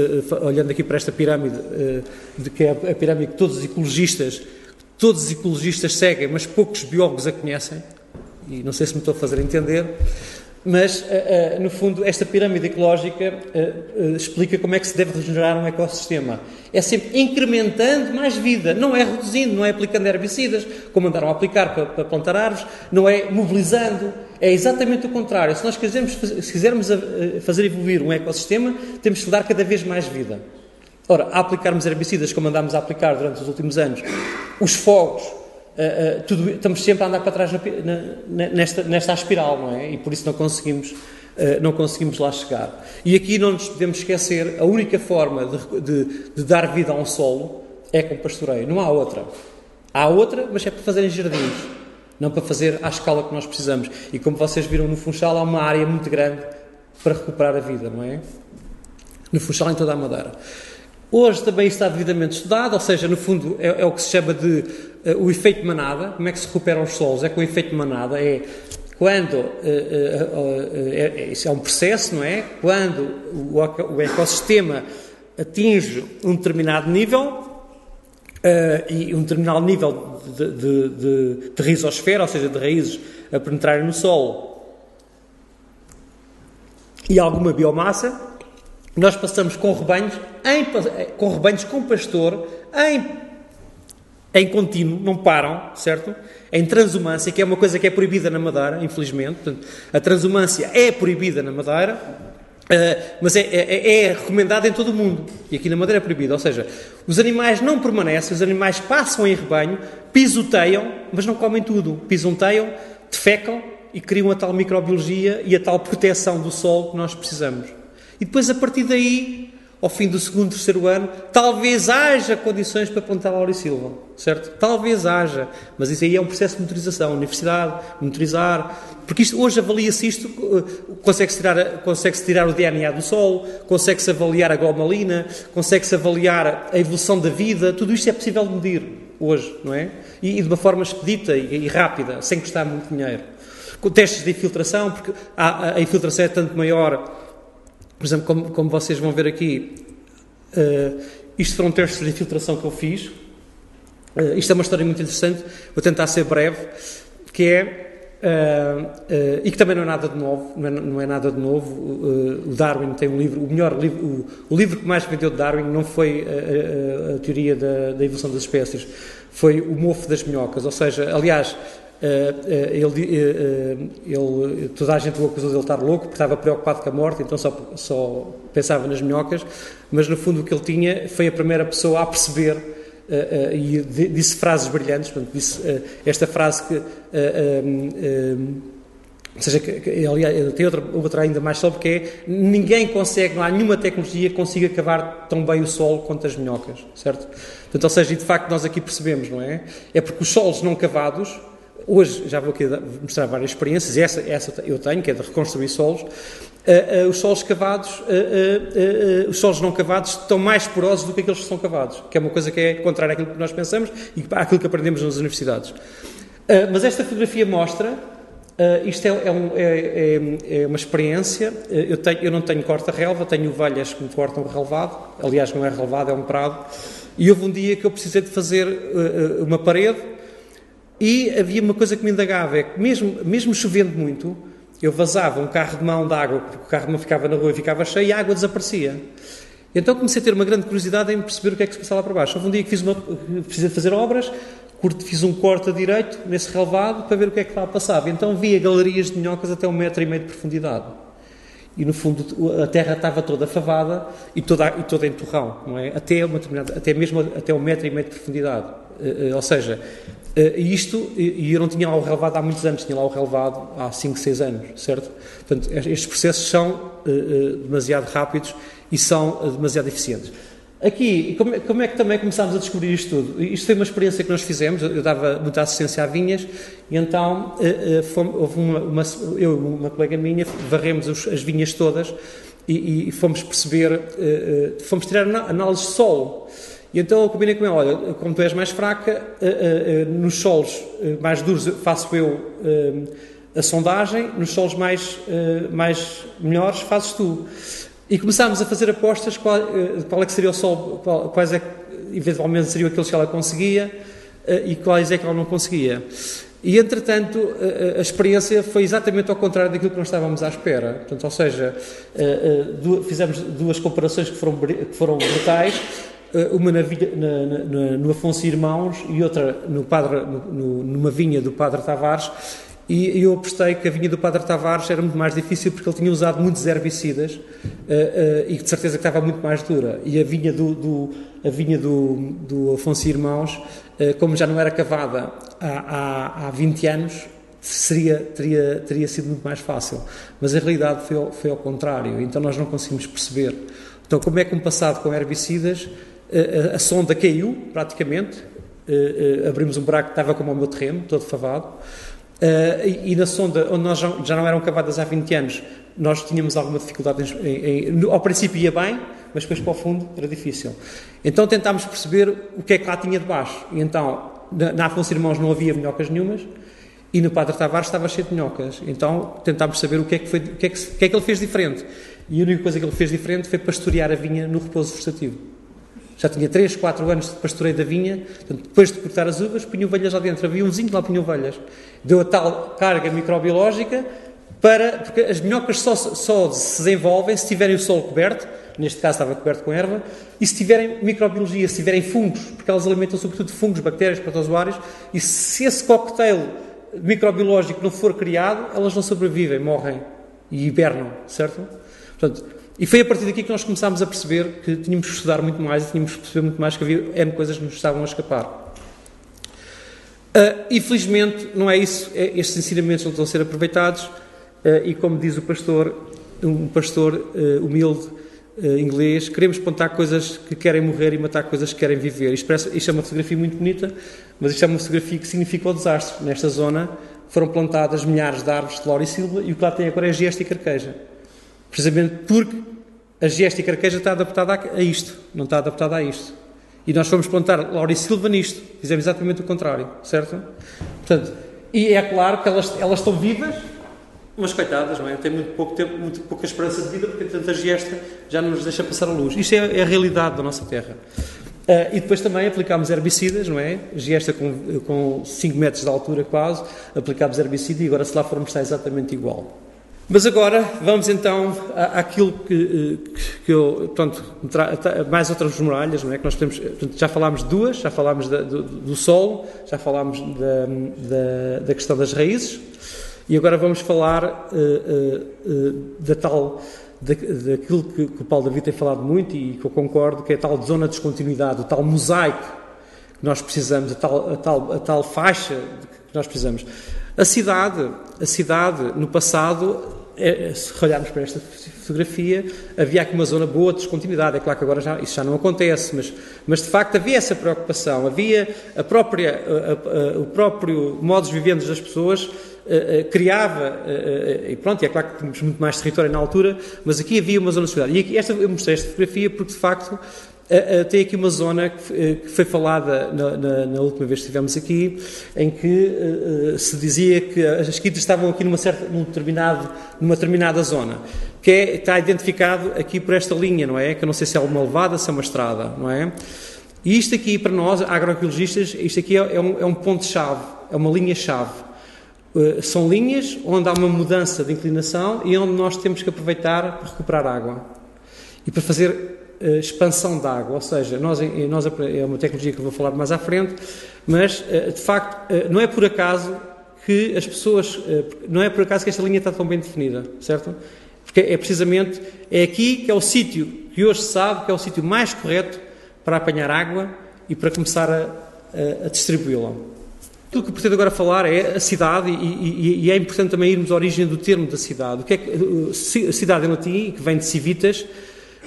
olhando aqui para esta pirâmide, de que é a pirâmide que todos os ecologistas, todos os ecologistas seguem, mas poucos biólogos a conhecem, e não sei se me estou a fazer entender, mas, uh, uh, no fundo, esta pirâmide ecológica uh, explica como é que se deve regenerar um ecossistema. É sempre incrementando mais vida, não é reduzindo, não é aplicando herbicidas, como andaram a aplicar para, para plantar árvores, não é mobilizando, é exatamente o contrário. Se nós quisermos, se quisermos fazer evoluir um ecossistema, temos que dar cada vez mais vida. Ora, a aplicarmos herbicidas, como andámos a aplicar durante os últimos anos, os fogos, Uh, tudo, estamos sempre a andar para trás na, na, nesta, nesta espiral, não é? E por isso não conseguimos, uh, não conseguimos lá chegar. E aqui não nos podemos esquecer, a única forma de, de, de, dar vida a um solo é com pastoreio, não há outra. Há outra, mas é para fazer em jardins, não para fazer à escala que nós precisamos. E como vocês viram no Funchal, há uma área muito grande para recuperar a vida, não é? No Funchal, em toda a Madeira. Hoje também está devidamente estudado, ou seja, no fundo é, é o que se chama de uh, o efeito manada. Como é que se recuperam os solos? É com o efeito manada. É quando uh, uh, é, isso é um processo, não é? Quando o, o ecossistema atinge um determinado nível e um determinado nível de, de, de, de rizosfera, ou seja, de raízes a penetrarem no solo e alguma biomassa, nós passamos com rebanhos, em, com rebanhos com pastor, em, em contínuo, não param, certo? Em transumância, que é uma coisa que é proibida na Madeira, infelizmente. Portanto, a transumância é proibida na Madeira, uh, mas é, é, é recomendada em todo o mundo. E aqui na Madeira é proibida. Ou seja, os animais não permanecem, os animais passam em rebanho, pisoteiam, mas não comem tudo. Pisoteiam, defecam e criam a tal microbiologia e a tal proteção do solo que nós precisamos. E depois, a partir daí, ao fim do segundo, terceiro ano, talvez haja condições para plantar Silva, certo? Talvez haja, mas isso aí é um processo de monitorização, universidade, monitorizar, porque isto, hoje avalia-se isto, eh, consegue-se tirar, consegue tirar o DNA do solo, consegue-se avaliar a glomalina, consegue-se avaliar a evolução da vida, tudo isto é possível medir hoje, não é? E, e de uma forma expedita e, e, rápida, sem custar muito dinheiro. Com testes de infiltração, porque a, a infiltração é tanto maior por exemplo, como, como vocês vão ver aqui, uh, isto foram testes de infiltração que eu fiz. Uh, isto é uma história muito interessante, vou tentar ser breve, que é Uh, uh, e que também não é nada de novo, não é, não é nada de novo. Uh, o Darwin tem um livro, o melhor livro, o, o, livro que mais vendeu de Darwin não foi a, a, a teoria da, da, evolução das espécies, foi o mofo das minhocas. Ou seja, aliás, ele, ele, toda a gente o acusou de ele estar louco porque estava preocupado com a morte, então só, só pensava nas minhocas, mas no fundo o que ele tinha foi a primeira pessoa a perceber Uh, uh, e disse frases brilhantes, portanto, disse uh, esta frase que, ou seja, que, que, aliás, tem outra, outra ainda mais sobre que é ninguém consegue, não há nenhuma tecnologia que consiga cavar tão bem o solo quanto as minhocas, certo? Portanto, ou seja, e de facto nós aqui percebemos, não é? É porque os solos não cavados, hoje já vou aqui mostrar várias experiências, essa, essa eu tenho, que é de reconstruir solos, Uh, uh, os solos cavados, uh, os solos não cavados estão mais porosos do que aqueles que são cavados, que é uma coisa que é contrária àquilo que nós pensamos e àquilo que aprendemos nas universidades. mas esta fotografia mostra, isto é, é, um, é, é, é uma experiência, eu, tenho, eu, não tenho corta-relva, tenho ovelhas que me cortam relevado, aliás não é relevado, é um prado, e houve um dia que eu precisei de fazer uma parede e havia uma coisa que me indagava, é que mesmo, mesmo chovendo muito, eu vazava um carro de mão de água, porque o carro de mão ficava na rua e ficava cheio e a água desaparecia. Então comecei a ter uma grande curiosidade em perceber o que é que se passava lá para baixo. Houve um dia que fiz uma, precisei fazer obras, fiz um corte a direito nesse relevado para ver o que é que lá passava. Então via galerias de minhocas até um metro e meio de profundidade. E no fundo a terra estava toda favada e toda, e toda em torrão, não é? Até, uma até mesmo até um metro e meio de profundidade. Uh, uh, ou seja, Uh, isto, e eu não tinha lá o relevado há muitos anos, tinha lá o relevado há 5, 6 anos, certo? Portanto, estes processos são uh, uh, demasiado rápidos e são demasiado eficientes. Aqui, como é, como é, que também começámos a descobrir isto tudo? Isto foi uma experiência que nós fizemos, eu dava muita assistência a vinhas, e então houve uma, uma, eu e uma colega minha varremos as vinhas todas e, e fomos perceber, fomos tirar análise de solo. E então eu combinei com ele, olha, como tu és mais fraca, uh, uh, nos solos mais duros faço eu a sondagem, nos solos mais, mais melhores fazes tu. E começámos a fazer apostas qual, qual é que seria o sol, quais é que eventualmente seriam aqueles que ela conseguia e quais é que ela não conseguia. E, entretanto, a, experiência foi exatamente ao contrário daquilo que nós estávamos à espera. Portanto, ou seja, fizemos duas comparações que foram, que foram brutais. Eh, uma na, na, na, no Afonso Irmãos e outra no padre, no, numa vinha do Padre Tavares, e eu apostei que a vinha do Padre Tavares era muito mais difícil porque ele tinha usado muitos herbicidas uh, uh, e de certeza que estava muito mais dura. E a vinha do, do a vinha do, do Afonso Irmãos, uh, como já não era cavada há, há, há 20 anos, seria, teria, teria sido muito mais fácil. Mas a realidade foi foi ao contrário, então nós não conseguimos perceber. Então, como é que um passado com herbicidas a, a sonda caiu, praticamente, abrimos um buraco que estava como o meu terreno, todo favado, e, e, na sonda, onde nós já, já, não eram cavadas há 20 anos, nós tínhamos alguma dificuldade em, em, ao princípio ia bem, mas depois para o fundo era difícil. Então tentámos perceber o que é que lá tinha debaixo. E então, na, na Afonso Irmãos não havia minhocas nenhumas, e no Padre Tavares estava cheio de minhocas. Então tentámos saber o que é que, foi, o que, é que, o que, é que ele fez diferente. E a única coisa que ele fez diferente foi pastorear a vinha no repouso vegetativo. Já tinha 3, 4 anos de pastoreio da vinha, portanto, depois de cortar as uvas, punha ovelhas lá dentro. Havia um vizinho que lá punha ovelhas. Deu a tal carga microbiológica para. porque as minhocas só, só se desenvolvem se tiverem o solo coberto, neste caso estava coberto com erva, e se tiverem microbiologia, se tiverem fungos, porque elas alimentam sobretudo fungos, bactérias, protozoários, e se esse cocktail microbiológico não for criado, elas não sobrevivem, morrem e hibernam, certo? Portanto, e foi a partir daqui que nós começámos a perceber que tínhamos que estudar muito mais e tínhamos que perceber muito mais que havia N coisas que nos estavam a escapar. Uh, infelizmente, não é isso, é, estes ensinamentos não estão a ser aproveitados uh, e, como diz o pastor, um pastor uh, humilde inglês, queremos plantar coisas que querem morrer e matar coisas que querem viver. Isto, parece, isto é uma fotografia muito bonita, mas isto é uma fotografia que significa o desastre. Nesta zona foram plantadas milhares de árvores de silva e o que lá tem agora é gesta e carqueja. Precisamente porque a gesta e carqueja está adaptada a isto, não está adaptada a isto. E nós fomos plantar Silva nisto, fizemos exatamente o contrário, certo? Portanto, e é claro que elas, elas estão vivas, mas coitadas, não é? Tem muito pouco tempo, muito pouca esperança de vida, porque tanta gesta já não nos deixa passar a luz. Isto é, é a realidade da nossa terra. Uh, e depois também aplicámos herbicidas, não é? Gesta com, com 5 metros de altura quase, aplicámos herbicida e agora se lá formos está exatamente igual. Mas agora vamos então àquilo que, que eu, portanto, mais outras muralhas, não é? Que nós temos, portanto, já falámos de duas, já falámos da, do, do solo, já falámos da, da, da, questão das raízes e agora vamos falar uh, uh, da tal, da, daquilo que, que, o Paulo David tem falado muito e que eu concordo, que é a tal zona de descontinuidade, o tal mosaico que nós precisamos, a tal, a tal, a tal faixa que nós precisamos. A cidade, a cidade no passado se olharmos para esta fotografia, havia aqui uma zona boa de descontinuidade. É claro que agora já, isso já não acontece, mas, mas de facto havia essa preocupação, havia a própria, a, a, o próprio modo de viver das pessoas Uh, uh, criava, uh, e pronto, é claro que tínhamos muito mais território na altura, mas aqui havia uma zona de cidade. E aqui, esta, eu mostrei esta fotografia porque, de facto, Uh, uh, tem aqui uma zona que, uh, que foi falada na, na, na, última vez que estivemos aqui, em que se dizia que as quintas estavam aqui numa, certa, num determinado, numa determinada zona, que é, está identificado aqui por esta linha, não é? Que eu não sei se é uma levada, se é uma estrada, não é? E isto aqui, para nós, agroecologistas, isto aqui é, é um, é um ponto-chave, é uma linha-chave. são linhas onde há uma mudança de inclinação e onde nós temos que aproveitar para recuperar água. E para fazer expansão da água, ou seja, nós, nós, é uma tecnologia que eu vou falar mais à frente, mas uh, de facto uh, não é por acaso que as pessoas, não é por acaso que esta linha está tão bem definida, certo? Porque é precisamente, é aqui que é o sítio que hoje se sabe que é o sítio mais correto para apanhar água e para começar a, a, a distribuí-la. Aquilo que pretendo agora falar é a cidade, e, e, e, é importante também irmos à origem do termo da cidade. O que é que, cidade em latim, que vem de civitas,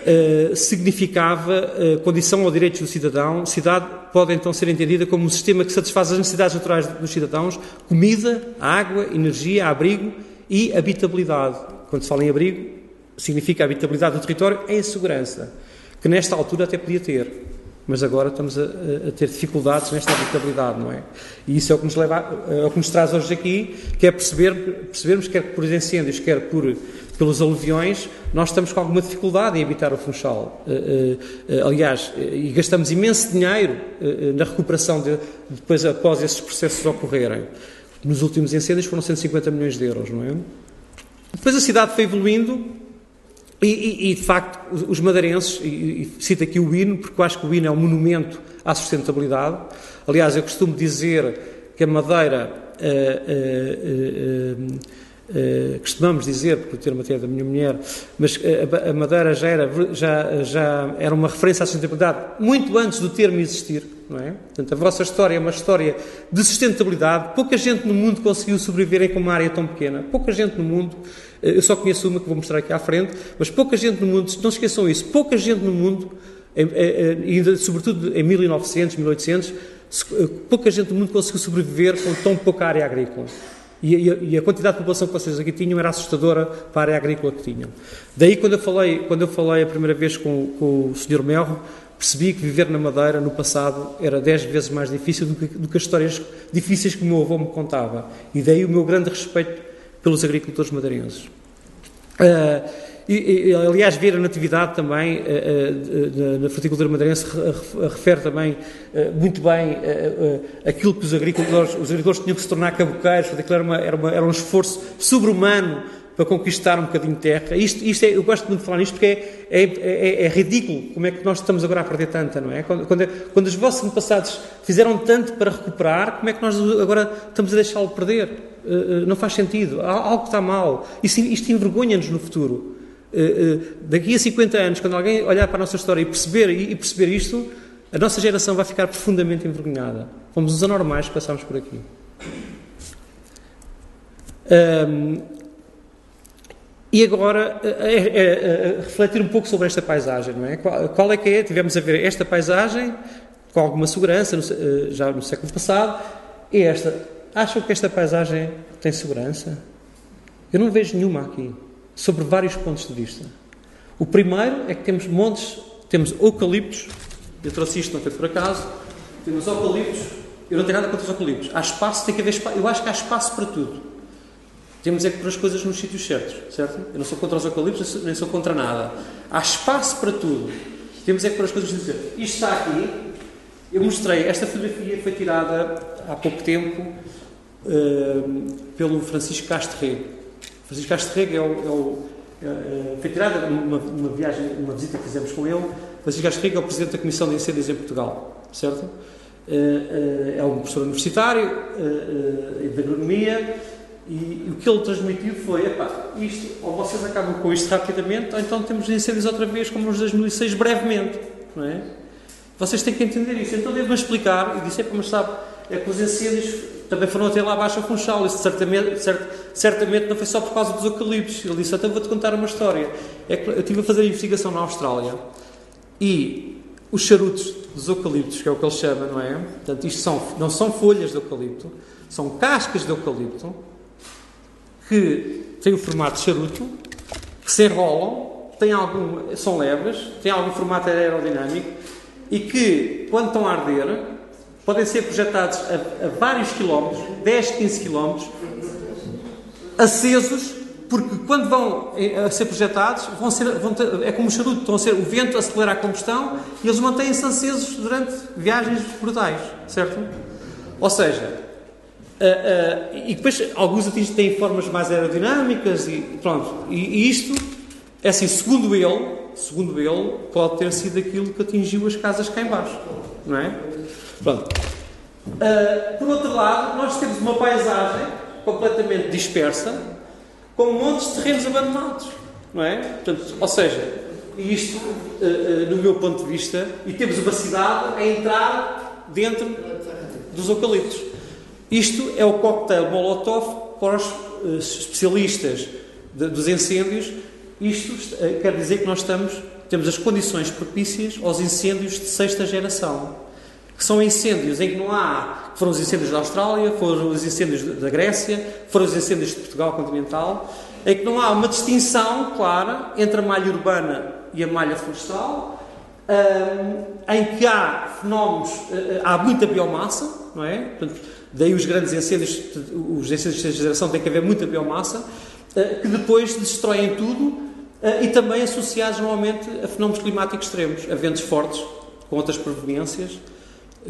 Uh, significava uh, condição ou direitos do cidadão. Cidade pode então ser entendida como um sistema que satisfaz as necessidades naturais dos cidadãos: comida, água, energia, abrigo e habitabilidade. Quando se fala em abrigo, significa habitabilidade do território em segurança, que nesta altura até podia ter. Mas agora estamos a, a, ter dificuldades nesta habitabilidade, não é? E isso é o que nos leva, é o que nos traz hoje aqui, que é perceber, percebermos, quer por incêndios, quer por pelos aluviões, nós estamos com alguma dificuldade em evitar o Funchal. Eh, eh, eh, aliás, e gastamos imenso dinheiro na recuperação de, depois após esses processos ocorrerem. Nos últimos incêndios foram 150 milhões de euros, não é? Depois a cidade foi evoluindo e, e, e de facto, os madeirenses, e, e cito aqui o hino, porque eu acho que o hino é um monumento à sustentabilidade. Aliás, eu costumo dizer que a Madeira. Uh, uh, uh, Uh, costumamos dizer, porque o termo até é da minha mulher, mas a, a Madeira já era, já, já era uma referência à sustentabilidade muito antes do termo existir, não é? Portanto, a vossa história é uma história de sustentabilidade. Pouca gente no mundo conseguiu sobreviver com uma área tão pequena. Pouca gente no mundo, uh, eu só conheço uma que vou mostrar aqui à frente, mas pouca gente no mundo, não esqueçam isso, pouca gente no mundo, ainda, sobretudo em 1900, 1800, pouca gente no mundo conseguiu sobreviver com tão pouca área agrícola. E, e, a quantidade de população que vocês aqui tinham era assustadora para a área agrícola que tinham. Daí, quando eu falei, quando eu falei a primeira vez com, com o Sr. Melro, percebi que viver na Madeira no passado era dez vezes mais difícil do que, do que as histórias difíceis que o meu avô me contava. E daí o meu grande respeito pelos agricultores madeirenses. Uh, e, e, aliás, ver a natividade também, uh, uh, na fruticultura madeirense, refere também uh, muito bem aquilo que os agricultores, os agricultores tinham que se tornar caboqueiros, aquilo era, uma, era, uma, era um esforço sobre-humano para conquistar um bocadinho de terra. Isto, isto é, eu gosto muito de falar nisto porque é, é, é, é, ridículo como é que nós estamos agora a perder tanta, não é? Quando, quando, quando os vossos antepassados fizeram tanto para recuperar, como é que nós agora estamos a deixá-lo perder? não faz sentido. Algo está mal. Isto, isto envergonha-nos no futuro. Eh, eh, daqui a 50 anos, quando alguém olhar para a nossa história e perceber, e perceber isto, a nossa geração vai ficar profundamente envergonhada. Fomos os anormais que passámos por aqui. Um, e agora, é, é, é, refletir um pouco sobre esta paisagem, não é? Qual, qual, é que é? Tivemos a ver esta paisagem com alguma segurança, no, já no século passado, e esta. Acham que esta paisagem tem segurança? Eu não vejo nenhuma aqui sobre vários pontos de vista. O primeiro é que temos montes, temos eucaliptos, eu trouxe isto, não foi por acaso, temos eucaliptos, eu não tenho nada contra os eucaliptos, há espaço, tem que haver espaço, eu acho que há espaço para tudo. Temos é que pôr as coisas nos sítios certos, certo? Eu não sou contra os eucaliptos, nem sou contra nada. Há espaço para tudo. Temos é que pôr as coisas nos sítios certos. Isto está aqui, eu mostrei, esta fotografia foi tirada há pouco tempo uh, pelo Francisco Castro Rego Francisco Castro Rego é o, é o é, foi tirada uma, uma viagem, uma visita que fizemos com ele. Francisco Castro Rego é o presidente da Comissão de Incêndios em Portugal, certo? É um professor universitário de agronomia e o que ele transmitiu foi: epá, isto, ou vocês acabam com isto rapidamente, ou então temos incêndios outra vez, como nos 2006, brevemente. Não é? Vocês têm que entender isso. Então devo-me explicar, e disse: epá, mas sabe, é que os incêndios também foram até lá abaixo a Funchal. Isso certamente, cert, certamente não foi só por causa dos eucaliptos. Ele disse: então vou-te contar uma história. É que eu estive a fazer investigação na Austrália e os charutos dos eucaliptos, que é o que ele chama, não é? Portanto, isto são, não são folhas de eucalipto, são cascas de eucalipto que têm o formato de charuto, que se enrolam, têm algum, são leves, têm algum formato aerodinâmico e que, quando estão a arder, podem ser projetados a, a vários quilómetros, 10, 15 quilómetros, acesos, porque quando vão eh, a ser projetados, vão ser, vão ter, é como o charuto, estão a ser, o vento acelera a combustão e eles mantêm-se acesos durante viagens brutais, certo? Ou seja, Uh, uh, e depois alguns atingem têm formas mais aerodinâmicas e pronto. E, e, isto, é assim, segundo ele, segundo ele, pode ter sido aquilo que atingiu as casas cá embaixo, não é? Pronto. Uh, por outro lado, nós temos uma paisagem completamente dispersa, com montes de terrenos abandonados, não é? Portanto, ou seja, isto, no meu ponto de vista, e temos uma cidade a entrar dentro dos eucaliptos. Isto é o cocktail Molotov para os uh, especialistas de, dos incêndios. Isto uh, quer dizer que nós estamos, temos as condições propícias aos incêndios de sexta geração. Que são incêndios em que não há. Foram os incêndios da Austrália, foram os incêndios da Grécia, foram os incêndios de Portugal continental, em que não há uma distinção clara entre a malha urbana e a malha florestal, um, eh, em que há fenómenos, há muita biomassa, não é? Portanto, Daí os grandes incêndios, os incêndios de sexta geração, tem que haver muita biomassa, eh, que depois destroem tudo eh, e também associados normalmente a fenómenos climáticos extremos, a ventos fortes, com outras proveniências,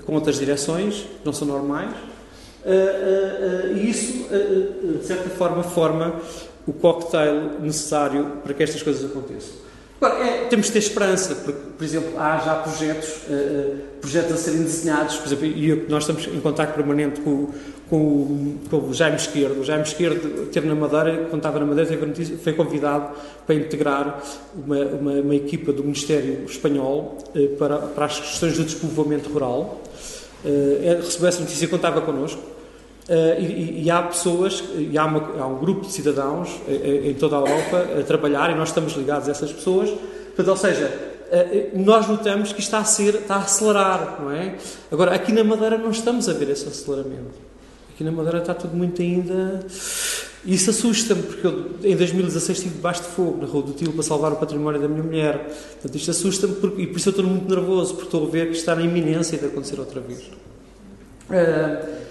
com outras direções, não são normais. Eh, e isso, de certa forma, forma o cocktail necessário para que estas coisas aconteçam. Agora, é, temos de ter esperança, porque, por exemplo, há já projetos, projetos a serem desenhados, por exemplo, e nós estamos em contato permanente com, com, com, o Jaime Esquerdo. O Jaime Esquerdo esteve na Madeira, quando estava na Madeira, foi convidado para integrar uma, uma, uma equipa do Ministério Espanhol uh, para, para as questões do despovoamento rural. Uh, recebeu essa notícia quando estava connosco. Uh, e, e, há pessoas, e há, uma, há, um grupo de cidadãos uh, em toda a Europa a trabalhar e nós estamos ligados a essas pessoas. Portanto, ou seja, nós notamos que está a, ser, está a acelerar, não é? Agora, aqui na Madeira não estamos a ver esse aceleramento. Aqui na Madeira está tudo muito ainda. Isso assusta-me, porque eu em 2016 estive debaixo de fogo na Rua do Tilo para salvar o património da minha mulher. Portanto, isto assusta-me e por isso eu estou muito nervoso, porque estou a ver que está na iminência de acontecer outra vez. Uh,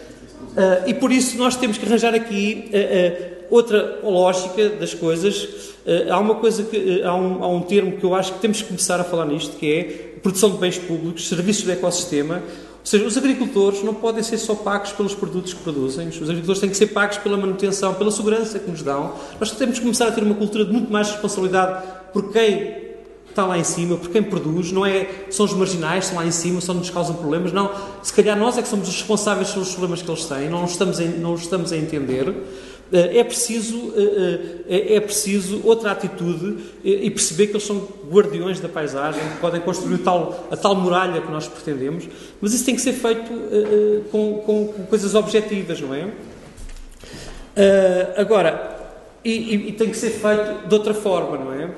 Uh, e por isso nós temos que arranjar aqui uh, outra lógica das coisas. há uma coisa que há um, há um termo que eu acho que temos que começar a falar nisto, que é produção de bens públicos, serviços do ecossistema. Ou seja, os agricultores não podem ser só pagos pelos produtos que produzem, os agricultores têm que ser pagos pela manutenção, pela segurança que nos dão. Nós temos que começar a ter uma cultura de muito mais responsabilidade por quem está lá em cima, por quem produz, não é são os marginais, estão lá em cima, só nos causam problemas, não. Se calhar nós é que somos os responsáveis pelos problemas que eles têm, não estamos a, não estamos a entender. Eh, é preciso, eh, eh, é preciso outra atitude e perceber que eles são guardiões da paisagem, que podem construir tal, a tal muralha que nós pretendemos, mas isso tem que ser feito com, com, com coisas objetivas, não é? Agora, e, e, tem que ser feito de outra forma, não é?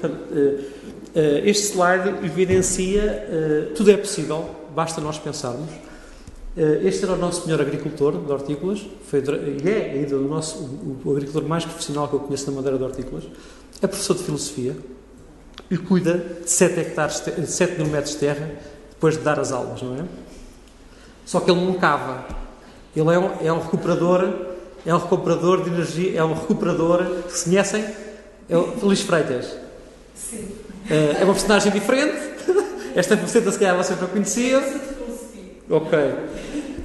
Este slide evidencia tudo é possível, basta nós pensarmos. Uh, este era o nosso melhor agricultor de hortícolas, foi, e é ainda o, nosso, o, o, agricultor mais profissional que eu conheço na Madeira de hortícolas. É professor de filosofia e cuida de 7, hectares, 7 mil metros de terra depois de dar as aulas, não é? Só que ele não cava. Ele é um, é um recuperador, é um recuperador de energia, é um recuperador, se conhecem? É o Feliz Freitas. Sim. Uh, é uma personagem diferente. Esta faceta, se calhar, você não conhecia. Ok.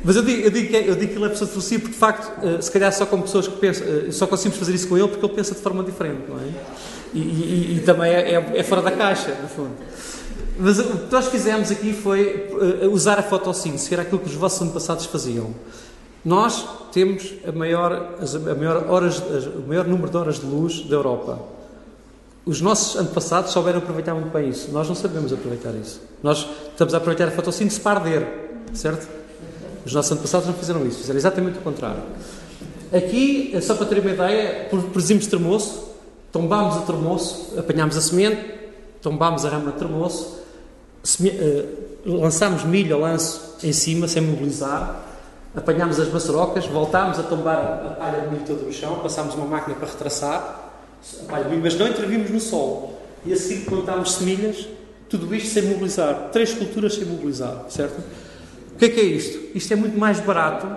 Mas eu digo, eu, digo que, é, eu digo que ele é pessoa de filosofia porque, de facto, uh, se calhar só com pessoas que pensam, uh, só conseguimos fazer isso com ele porque ele pensa de forma diferente, não é? E, e, e também é, é, é, fora da caixa, no fundo. Mas o que nós fizemos aqui foi usar a fotossíntese, que era aquilo que os vossos antepassados faziam. Nós temos a maior, a maior horas, o maior número de horas de luz da Europa. Os nossos antepassados souberam aproveitar muito bem isso. Nós não sabemos aproveitar isso. Nós estamos a aproveitar a fotossíntese para arder, certo? Os nossos antepassados não fizeram isso, fizeram exatamente o contrário. Aqui, só para ter uma ideia, produzimos termoço, tombámos o termoço, apanhámos a semente, tombámos a rama de termoço, eh, lançámos milho a lanço em cima, sem mobilizar, apanhámos as maçarocas, voltámos a tombar a palha de milho toda no chão, passámos uma máquina para retraçar, mas não intervimos no solo. E a seguir plantámos semilhas, tudo isto sem mobilizar. Três culturas sem mobilizar, certo? O que é que é isto? Isto é muito mais barato.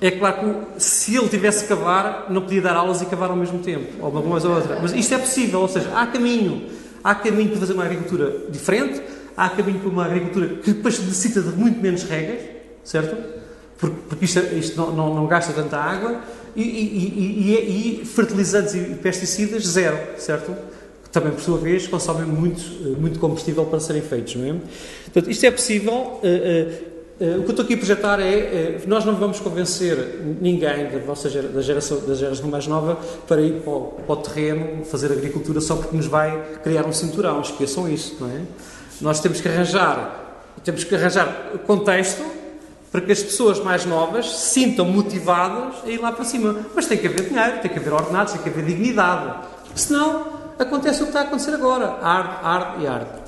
É claro que se ele tivesse que cavar, não podia dar aulas e cavar ao mesmo tempo, ou uma coisa ou outra. Mas isto é possível, ou seja, há caminho. Há caminho para fazer uma agricultura diferente, há caminho para uma agricultura que depois necessita de muito menos regras, certo? Porque, porque isto, isto não, não, não, gasta tanta água e, e, e, e, fertilizantes e pesticidas zero, certo? Também, por sua vez, consomem muito, muito combustível para serem feitos, não é? Portanto, isto é possível. Uh, Uh, o que eu estou aqui a projetar é, uh, nós não vamos convencer ninguém da, vossa da, geração, da geração mais nova para ir para o, para o, terreno fazer agricultura só porque nos vai criar um cinturão, esqueçam isso, não é? Nós temos que arranjar, temos que arranjar contexto para que as pessoas mais novas se sintam motivadas a ir lá para cima. Mas tem que haver dinheiro, tem que haver ordenados, tem que haver dignidade. Senão, acontece o que está a acontecer agora: arde, arde e arde.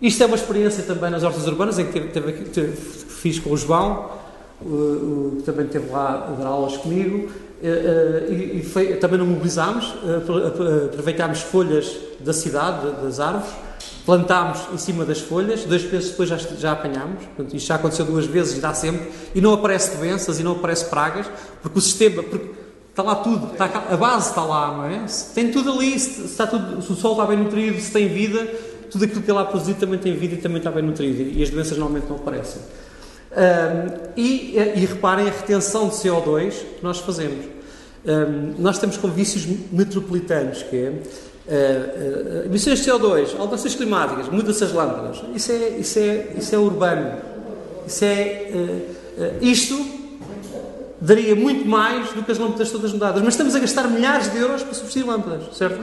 Isto é uma experiência também nas hortas urbanas, em que teve, teve, fiz com o João, que também esteve lá a dar aulas comigo, eh, eh, e, foi, também não mobilizámos, eh, aproveitámos folhas da cidade, das árvores, plantámos em cima das folhas, dois meses depois já, já apanhámos, portanto, isto já aconteceu duas vezes e dá sempre, e não aparece doenças e não aparece pragas, porque o sistema, porque está lá tudo, está, a base está lá, não é? Tem tudo ali, se, está tudo, se o sol está bem nutrido, se tem vida, tudo aquilo que é lá produzido também tem vida e também está bem nutrido, e as doenças normalmente não aparecem. Um, e, e, reparem a retenção de CO2 que nós fazemos. Um, nós temos com vícios metropolitanos, que é Uh, uh, emissões de CO2, alterações climáticas, muda-se as lâmpadas. Isso é, isso é, isso é urbano. Isso é, uh, isto daria muito mais do que as lâmpadas todas mudadas. Mas estamos a gastar milhares de euros para substituir lâmpadas, certo?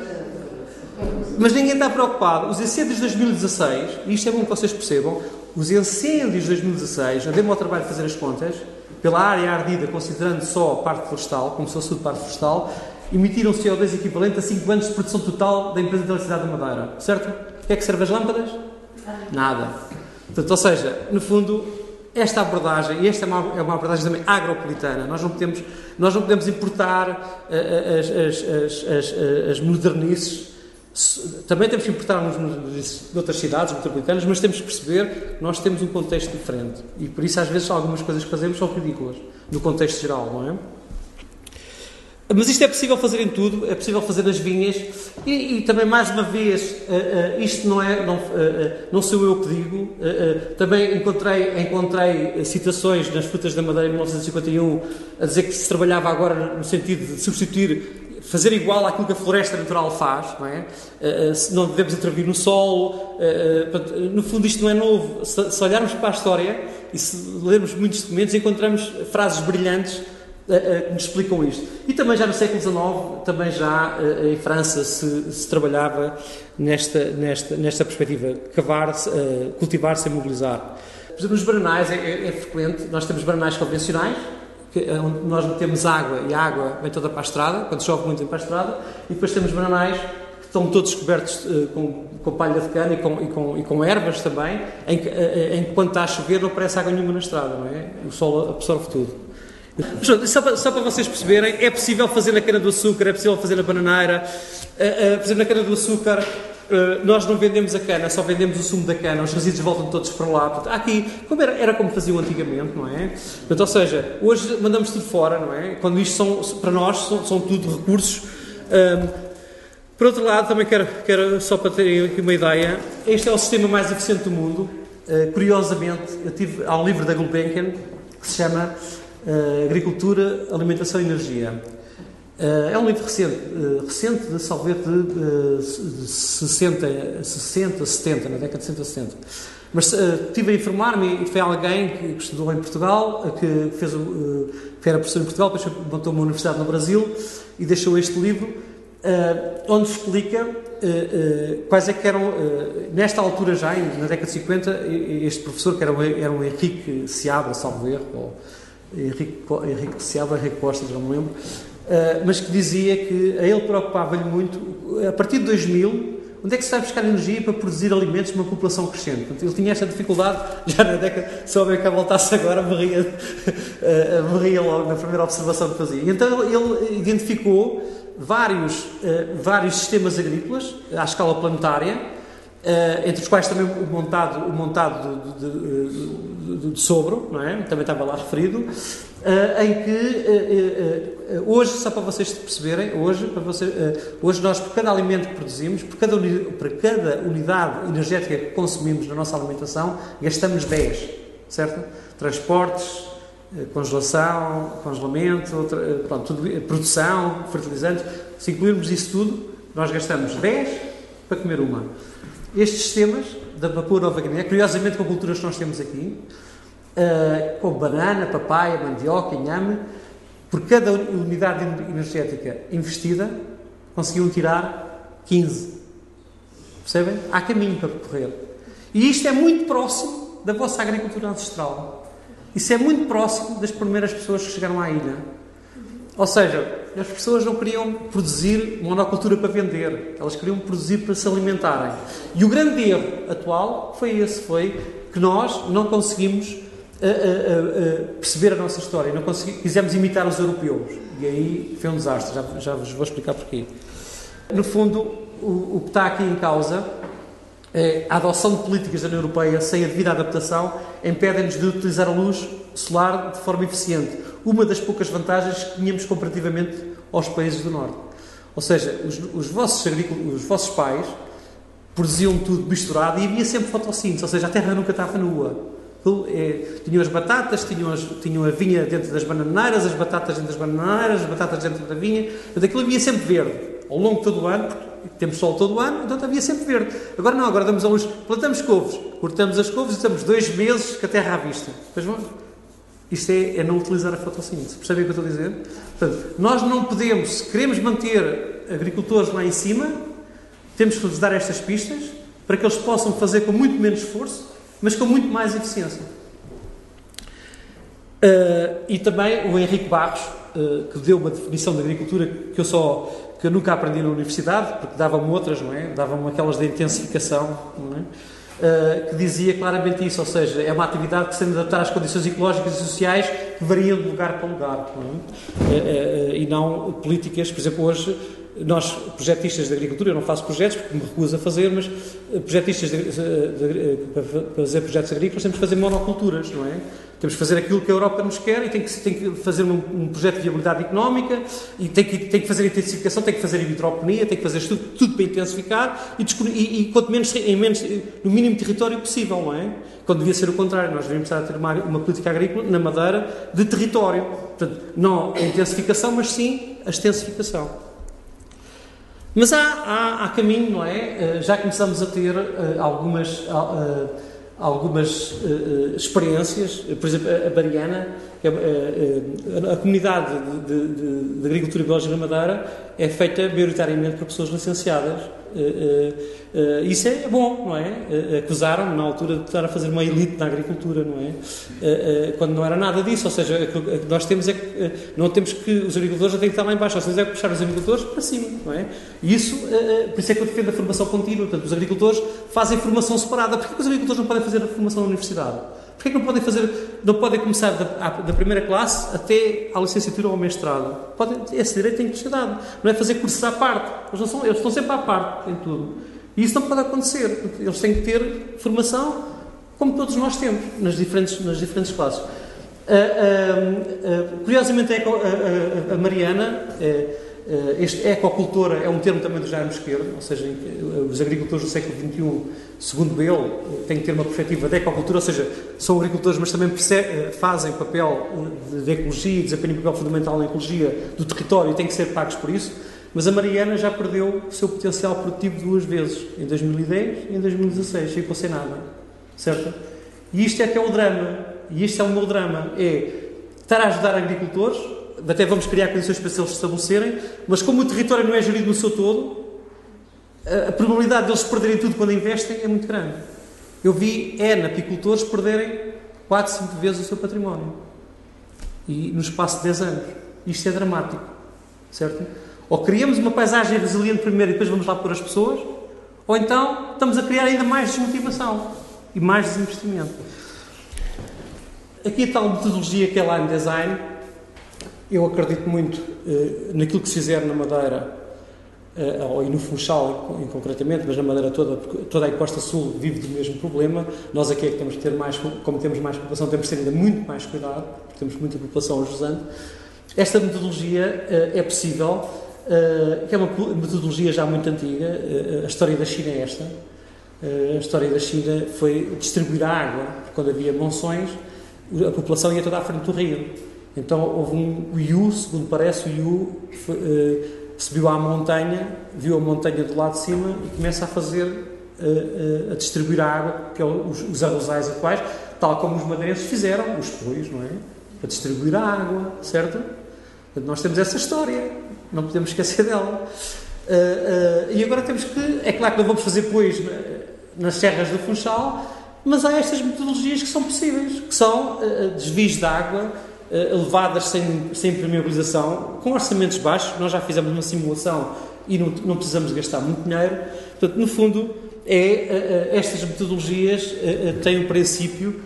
Mas ninguém está preocupado. Os incêndios de 2016, e isto é bom que vocês percebam, os incêndios de 2016, andemos ao trabalho de fazer as contas, pela área ardida, considerando só a parte florestal, como se tudo parte florestal, emitiram CO2 equivalente a 5 anos de produção total da empresa de eletricidade da Madeira. Certo? O que é que serve as lâmpadas? Nada. Portanto, ou seja, no fundo, esta abordagem, e esta é uma, é uma abordagem também agropolitana, nós não podemos, nós não podemos importar uh, as, as, as, as, modernices, também temos que importar uns modernices de outras cidades metropolitanas, mas temos que perceber que nós temos um contexto diferente. E por isso, às vezes, algumas coisas que fazemos são ridículas, no contexto geral, não é? Mas isto é possível fazer em tudo, é possível fazer nas vinhas e, e também, mais uma vez, uh, uh, isto não, é, não, uh, não sou eu que digo, também encontrei, encontrei citações nas frutas da Madeira em 1951 a dizer que se trabalhava agora no sentido de substituir, fazer igual àquilo que a floresta natural faz, não é? não devemos intervir no solo, no fundo isto não é novo. Se, olharmos para a história e se lermos muitos documentos, encontramos frases brilhantes que nos explicam isto. E também já no século XIX, também já eh, em França se, se trabalhava nesta, nesta, nesta perspectiva, cavar, uh, cultivar sem mobilizar. Por exemplo, nos bananais é, é, é, frequente, nós temos bananais convencionais, que, eh, onde nós metemos água e a água vem toda para a estrada, quando chove muito vem para a estrada, e depois temos bananais que estão todos cobertos uh, com, com palha de cana e com, e com, e com ervas também, em uh, em que quando está a chover não aparece água nenhuma na estrada, não é? O sol absorve tudo. Só para, só para, vocês perceberem, é possível fazer na cana-do-açúcar, é possível fazer na bananeira. Uh, por exemplo, na cana-do-açúcar, uh, nós não vendemos a cana, só vendemos o sumo da cana, os resíduos voltam todos para lá. Portanto, aqui, como era, era, como faziam antigamente, não é? Portanto, ou seja, hoje mandamos tudo fora, não é? Quando isto são, para nós, são, são tudo recursos. por outro lado, também quero, quero, só para terem aqui uma ideia, este é o sistema mais eficiente do mundo. Uh, curiosamente, eu tive, há um livro da Gulbenkian que se chama uh, Agricultura, Alimentação e Energia. Uh, é um livro recente, recente de salver de, de 60, 60, 70, na década de 60, 70. Mas estive a informar-me e foi alguém que, que, estudou em Portugal, que, fez, que era professor em Portugal, depois montou uma universidade no Brasil e deixou este livro, onde explica eh, eh, quais é que eram, eh, nesta altura já, na década de 50, este professor, que era, era um Henrique Seabra, salvo ou Henrique, Henrique Seabra, Henrique Costa, já não me lembro, mas que dizia que a ele preocupava-lhe muito, a partir de 2000, onde é que se vai buscar energia para produzir alimentos numa população crescente? Portanto, ele tinha esta dificuldade já na década, se houver que voltasse agora, morria, morria logo na primeira observação que fazia. Então ele, identificou vários, uh, vários sistemas agrícolas à escala planetária, uh, entre os quais também o montado, o montado de, de, de, de Sobro, não é? também estava lá referido, uh, em que hoje, só para vocês perceberem, hoje, para vocês, hoje nós, por cada alimento que produzimos, por cada, por cada unidade energética que consumimos na nossa alimentação, gastamos 10, certo? Transportes, congelação, congelamento, outra, pronto, tudo, produção, fertilizantes. Se incluirmos isso tudo, nós gastamos 10 para comer uma. Estes sistemas da Papua Nova Guiné, curiosamente com culturas que nós temos aqui, uh, com banana, papaya, mandioca, inhame, por cada unidade energética investida, conseguiam tirar 15. Percebem? Há caminho para percorrer. E isto é muito próximo da vossa agricultura ancestral. Isso é muito próximo das primeiras pessoas que chegaram à ilha. Ou seja, as pessoas não queriam produzir monocultura para vender, elas queriam produzir para se alimentarem. E o grande erro atual foi esse, foi que nós não conseguimos uh, uh, uh, perceber a nossa história, não quisemos imitar os europeus. E aí foi um desastre, já, já vos vou explicar porquê. No fundo, o, o que está aqui em causa é a adoção de políticas da União Europeia sem a devida adaptação impedem-nos de utilizar a luz solar de forma eficiente. Uma das poucas vantagens que tínhamos comparativamente aos países do Norte. Ou seja, os, os, vossos, os vossos pais produziam tudo misturado e havia sempre fotossíntese, ou seja, a terra nunca estava nua. É, tinham as batatas, tinham, as, tinham a vinha dentro das bananeiras, as batatas dentro das bananeiras, as batatas dentro da vinha, portanto aquilo havia sempre verde, ao longo de todo o ano, temos sol todo o ano, então havia sempre verde. Agora não, agora damos a luz, plantamos couves, cortamos as couves e estamos dois meses com a terra à vista. Pois vamos. Isto é, é, não utilizar a fotossíntese. Percebem o que eu estou a dizer? Portanto, nós não podemos, se queremos manter agricultores lá em cima, temos que lhes dar estas pistas para que eles possam fazer com muito menos esforço, mas com muito mais eficiência. Uh, e também o Henrique Barros, uh, que deu uma definição de agricultura que eu só que eu nunca aprendi na universidade, porque davam-me outras, não é? Davam-me aquelas de intensificação, não é? Uh, que dizia claramente isso, ou seja, é uma atividade que se adaptar às condições ecológicas e sociais que variam de lugar para lugar, não é? E não políticas, por exemplo, hoje nós, projetistas de agricultura, eu não faço projetos porque me recuso a fazer, mas projetistas de, de, de, para fazer projetos agrícolas temos que fazer monoculturas, não é? Temos que fazer aquilo que a Europa nos quer e tem que, tem que fazer um, um, projeto de viabilidade económica e tem que, tem que fazer intensificação, tem que fazer hidroponia, tem que fazer tudo, tudo para intensificar e, e, e quanto menos, em menos, no mínimo território possível, não é? Quando devia ser o contrário, nós devíamos estar a ter uma, uma política agrícola na Madeira de território. Portanto, não a intensificação, mas sim a extensificação. Mas há, há, há caminho, não é? Eh, já começamos a ter uh, algumas. Uh, algumas experiências, por exemplo, a, Bariana, a, a, comunidade de, de, de, agricultura biológica na Madeira é feita maioritariamente por pessoas licenciadas. Uh, uh, isso é bom, não é? Acusaram-me na altura de estar a fazer uma elite na agricultura, não é? Quando não era nada disso, ou seja, o que nós temos é que não temos que os agricultores já têm que estar lá embaixo, nós temos é que puxar os agricultores para cima, não é? E isso, por isso é que eu defendo a formação contínua, portanto, os agricultores fazem formação separada. Porquê que os agricultores não podem fazer a formação na universidade? Porquê que não podem fazer, não podem começar da, da primeira classe até à licenciatura ou ao mestrado? Podem, esse direito tem que ser dado. Não é fazer cursos à parte. Eles, não são, eles estão sempre à parte em tudo. E isso não pode acontecer. Eles têm que ter formação como todos nós temos, nas diferentes, nas diferentes classes. Uh, uh, uh, curiosamente, é a, a, Mariana Uh, este ecocultura é um termo também do Jaime Esquerdo, ou seja, os agricultores do século XXI, segundo ele, têm que ter uma perspectiva de ecocultura, ou seja, são agricultores, mas também fazem papel de, ecologia, desempenham um papel fundamental na ecologia do território e têm que ser pagos por isso. Mas a Mariana já perdeu o seu potencial produtivo duas vezes, em 2010 e em 2016, ficou sem nada. Certo? E isto é que é o drama. E este é o meu drama. É estar a ajudar agricultores, até vamos criar condições para eles se estabelecerem, mas como o território não é gerido no seu todo, a probabilidade deles perderem tudo quando investem é muito grande. Eu vi N apicultores perderem 4, 5 vezes o seu património. E no espaço de 10 anos. Isto é dramático. Certo? Ou criamos uma paisagem resiliente primeiro e depois vamos lá pôr as pessoas, ou então estamos a criar ainda mais desmotivação e mais desinvestimento. Aqui a tal metodologia que é Line Design, eu acredito muito uh, naquilo que se fizer na Madeira, uh, ou e no Funchal em, concretamente, mas na Madeira toda, porque toda a Costa Sul vive do mesmo problema. Nós aqui é que temos que ter mais, como temos mais população, temos que ter ainda muito mais cuidado, porque temos muita população jusante. Esta metodologia uh, é possível uh, que é uma metodologia já muito antiga. Uh, a história da China é esta. Uh, a história da China foi distribuir a água. Quando havia monções, a população ia toda à frente do rio. Então houve um Yu, segundo parece, o Yu foi, subiu à montanha, viu a montanha do lado de cima e começa a fazer a distribuir a água, que é os, arrozais atuais, tal como os madeirenses fizeram, os pois, não é? Para distribuir a água, certo? Portanto, nós temos essa história. Não podemos esquecer dela. Uh, uh, e agora temos que. É claro que não vamos fazer, pois, nas serras do Funchal, mas há estas metodologias que são possíveis, que são uh, desvios de água levadas sem, sem permeabilização, com orçamentos baixos. Nós já fizemos uma simulação e não, não precisamos gastar muito dinheiro. Portanto, no fundo, é, estas metodologias têm um princípio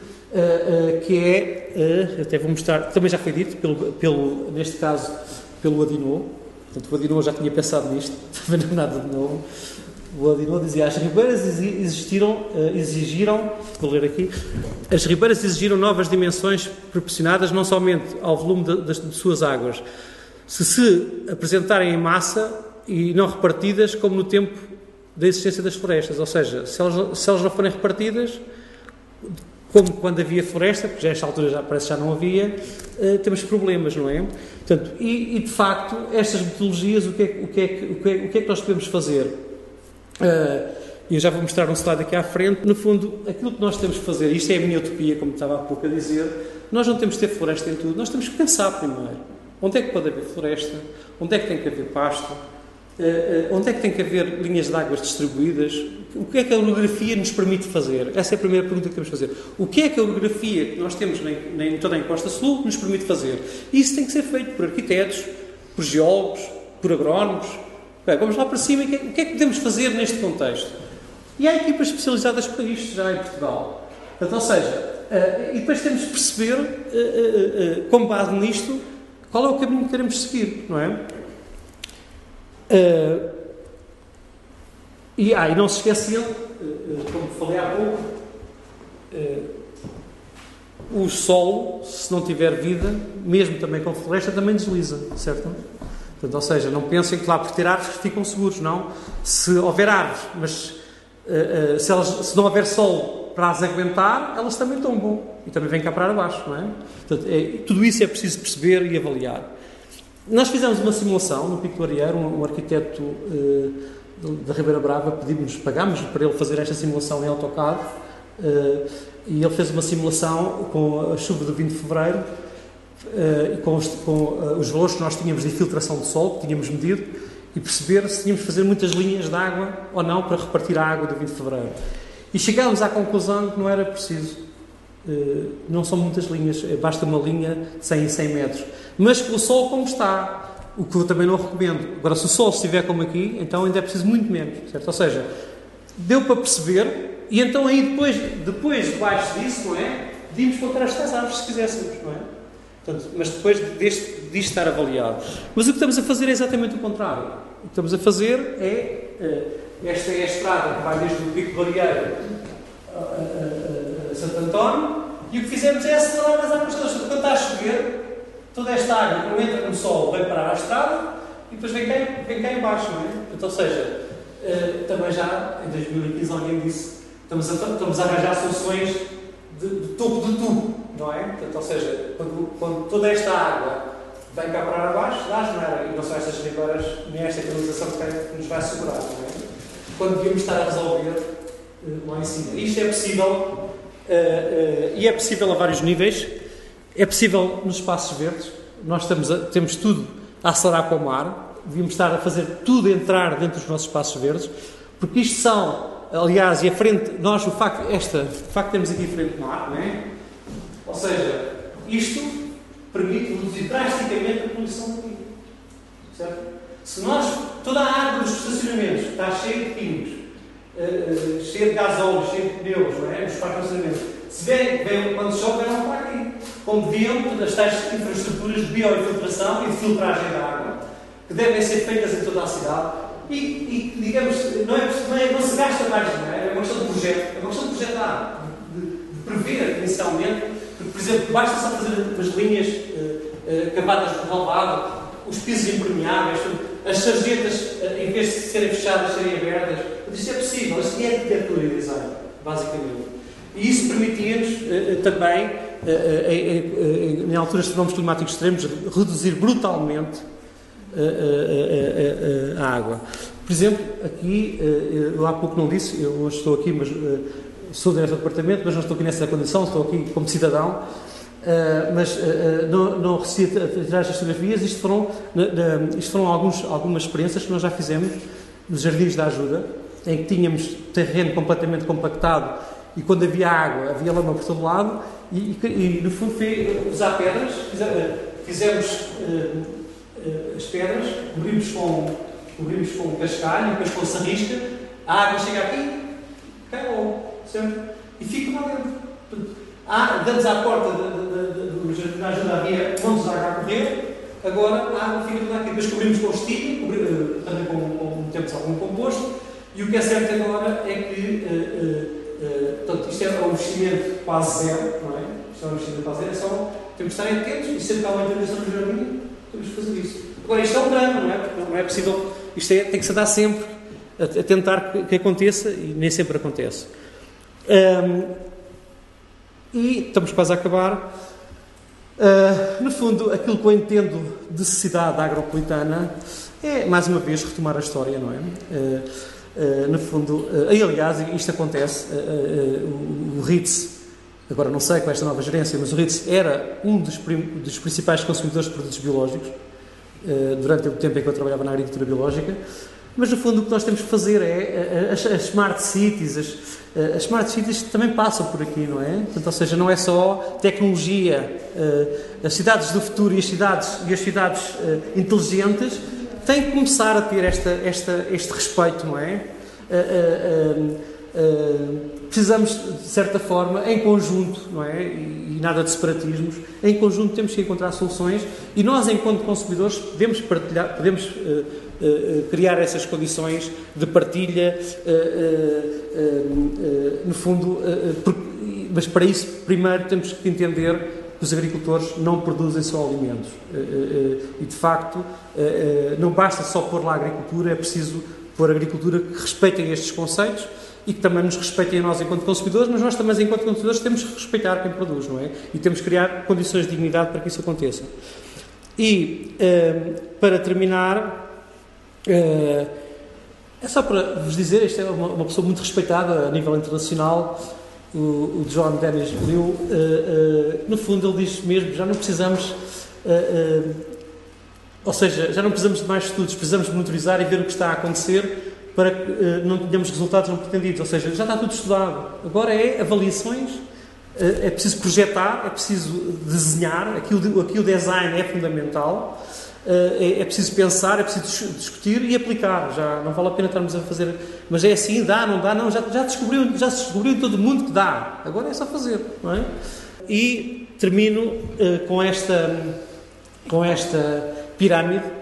que é, até vou mostrar, também já foi dito, pelo, pelo, neste caso, pelo Adinot, Portanto, o Adinot já tinha pensado nisto, também não é nada de novo. O Adinot dizia: as ribeiras existiram, eh, exigiram, vou ler aqui, as ribeiras exigiram novas dimensões proporcionadas não somente ao volume de, das, de suas águas, se se apresentarem em massa e não repartidas, como no tempo da existência das florestas. Ou seja, se elas, se elas não forem repartidas, como quando havia floresta, porque já esta altura já parece que já não havia, uh, temos problemas, não é? Portanto, e, e, de facto, estas metodologias, o que é, o que, é, o que, é, o que, é que nós podemos fazer? Uh, eu já vou mostrar um slide aqui à frente. No fundo, aquilo que nós temos que fazer, isto é a minha utopia, como estava há pouco a dizer, nós não temos que ter floresta em tudo, nós temos que pensar primeiro. Onde é que pode haver floresta? Onde é que tem que haver pasto? Uh, onde é que tem que haver linhas de águas distribuídas? O que é que a orografia nos permite fazer? Essa é a primeira pergunta que temos que fazer. O que é que a orografia que nós temos em, toda a encosta sul nos permite fazer? Isso tem que ser feito por arquitetos, por geólogos, por agrónomos. Bem, vamos lá para cima. O que, é, o que é que podemos fazer neste contexto? E há equipas especializadas para isto já em Portugal. Portanto, ou seja, uh, e depois temos que perceber, uh, com base nisto, qual é o caminho que queremos seguir, não é? Uh, e, ah, e não se uh, como falei há pouco, uh, o solo, se não tiver vida, mesmo também com floresta, também desliza, certo? Portanto, ou seja, não pensem que lá por ter árvores ficam seguros, não. Se houver árvores, mas se, elas, se não houver solo para as aguentar, elas também tombam e também vêm cá para baixo, não é? Portanto, é, tudo isso é preciso perceber e avaliar. Nós fizemos uma simulação no Pico do Arieiro, um, um arquiteto uh, da Ribeira Brava pedimos, pagámos para ele fazer esta simulação em AutoCAD uh, e ele fez uma simulação com a chuva do 20 de Fevereiro uh, com, os, com os valores que nós tínhamos de infiltração de sol, que tínhamos medido, e perceber se tínhamos de fazer muitas linhas de água ou não para repartir a água do 20 de Fevereiro. E chegámos à conclusão que não era preciso. não são muitas linhas, basta uma linha de 100 em 100 metros mas com o sol como está. O que eu também não recomendo. Agora, se o sol estiver como aqui, então ainda é preciso muito menos, certo? Ou seja, deu para perceber, e então aí depois, depois debaixo disso, não é? Podíamos contar as árvores se quiséssemos, não é? Portanto, mas depois deste, disto estar avaliado. Mas o que estamos a fazer é exatamente o contrário. O que estamos a fazer é. Uh, esta é a estrada que vai desde o Pico Barreiro a, a, a, Santo António, e o que fizemos é acelerar as árvores todas. Quando está a chover, Toda esta água, quando entra no sol, vem parar à estrada e depois vem cá, vem cá em baixo, não é? Então, ou seja, uh, também já em 2015 alguém disse estamos a, estamos a arranjar soluções de, de topo de tubo, não é? Portanto, ou seja, quando, quando toda esta água vem cá para abaixo, dá asneira, e não são estas ribeiras, nem esta canalização que nos vai segurar, não é? Quando devíamos estar a resolver uh, lá em cima. Isto é possível, uh, uh, e é possível a vários níveis, é possível nos espaços verdes, nós a, temos tudo a acelerar para o mar, devíamos estar a fazer tudo entrar dentro dos nossos espaços verdes, porque isto são, aliás, e a frente, nós, o facto, esta, o facto de termos aqui frente mar, não é? Ou seja, isto permite reduzir drasticamente a poluição do rio. Certo? Se nós, toda a água dos estacionamentos está cheia de químicos, uh, uh, cheia de gasóleo, cheia de pneus, não é? Nos parques de estacionamento, se vem, quando chove, vem para aqui. Como deviam as tais infraestruturas de bioinfiltração e de filtragem da água, que devem ser feitas em toda a cidade, e, e digamos, não, é, não, é, não se gasta mais dinheiro, é uma questão de projeto, é uma questão de projetar, de, de prever inicialmente, porque, por exemplo, basta só fazer as linhas uh, uh, cavadas por os pisos impermeáveis, as sarjetas, uh, em vez de serem fechadas, serem abertas. Isso é possível, isso é arquitetura e design, basicamente. E isso permitia-nos também, em alturas de fenómenos climáticos extremos, reduzir brutalmente a, a, a, água. Por exemplo, aqui, eh, eu há pouco não disse, eu hoje estou aqui, mas eh, sou diretor do departamento, mas não estou aqui nessa condição, estou aqui como cidadão. Mas não, não recebi tirar estas fotografias. Isto foram, isto foram alguns, algumas experiências que nós já fizemos nos Jardins da Ajuda, em que tínhamos terreno completamente compactado e quando havia água havia lama por todo lado e, e, no fundo foi usar pedras, fizemos uh, as pedras, cobrimos com, cobrimos com cascalho, depois com sarrisca, a água chega aqui, caiu, certo? E fica lá dentro. Há, antes à porta do jardim da ajuda havia montes de água a correr, agora a água fica toda aqui. Depois cobrimos com estilho, cobrimos, eh, também com, com, temos algum composto, e o que é certo agora é que uh, uh, uh, portanto, isto é um investimento quase zero, não é? Isto é um investimento quase zero, é só temos de estar atentos e sempre que há uma intervenção no jardim, que fazer isso. Agora, isto é um drama, não é? Porque não é possível. Isto é, tem que se dar sempre a, a tentar que, que, aconteça e nem sempre acontece. Um, e estamos quase a acabar. Uh, no fundo, aquilo que eu entendo de cidade agropolitana é, mais uma vez, retomar a história, não é? Uh, uh, no fundo, e aliás, isto acontece, o, RITS agora não sei com esta nova gerência, mas o Ritz era um dos, dos principais consumidores de produtos biológicos uh, durante o tempo em que eu trabalhava na agricultura biológica. Mas no fundo o que nós temos que fazer é eh, as, as smart cities, as, eh, as, smart cities também passam por aqui, não é? Portanto, ou seja, não é só tecnologia. As cidades do futuro e as cidades, e as cidades inteligentes têm que começar a ter esta, esta, este respeito, não é? Uh, precisamos, de certa forma, em conjunto, não é? E, nada de separatismos, em conjunto temos que encontrar soluções e nós, enquanto consumidores, podemos partilhar, podemos uh, criar essas condições de partilha, no fundo, mas para isso, primeiro, temos que entender que os agricultores não produzem só alimentos. E, de facto, não basta só pôr lá a agricultura, é preciso pôr a agricultura que respeitem estes conceitos e que também nos respeitem a nós enquanto consumidores, mas nós também, enquanto consumidores, temos que respeitar quem produz, não é? E temos que criar condições de dignidade para que isso aconteça. E, uh, para terminar, uh, é só para vos dizer, esta é uma, pessoa muito respeitada a nível internacional, o, John Dennis Liu, uh, no fundo ele diz mesmo, já não precisamos... ou seja, já não precisamos de mais estudos, precisamos monitorizar e ver o que está a acontecer para que uh, não tenhamos resultados não pretendidos. Ou seja, já está tudo estudado. Agora é avaliações, uh, é preciso projetar, é preciso desenhar, aquilo, aquilo design é fundamental, uh, é, é, preciso pensar, é preciso discutir e aplicar. Já não vale a pena estarmos a fazer. Mas é assim, dá, não dá, não, já, já, descobriu, já se descobriu em todo o mundo que dá. Agora é só fazer. Não é? E termino com esta, com esta pirâmide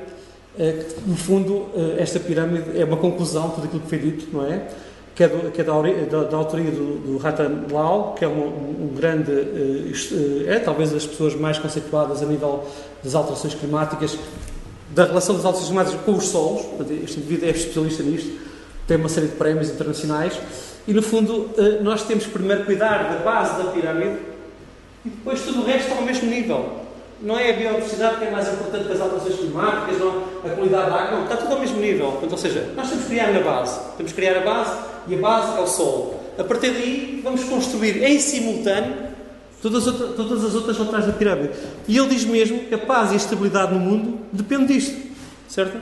no fundo, eh, esta pirâmide é uma conclusão de tudo aquilo que foi dito, não é? Que é, do, que é da, da, autoria do, do Ratan Lal, que é um, um, grande, eh, é talvez das pessoas mais conceituadas a nível das alterações climáticas, da relação dos altos climáticos com os solos. Este indivíduo é especialista nisto, tem uma série de prémios internacionais. E no fundo, eh, nós temos que primeiro cuidar da base da pirâmide e depois tudo o resto ao mesmo nível. Não é a biodiversidade que é mais importante que as alterações climáticas, não, a qualidade da água, não, está tudo ao mesmo nível. Portanto, ou seja, nós temos que criar na base. Temos que criar a base e a base é o solo. A partir daí, vamos construir em simultâneo todas, outras, todas as outras laterais da pirâmide. E ele diz mesmo que a paz e a estabilidade no mundo depende disto. Certo?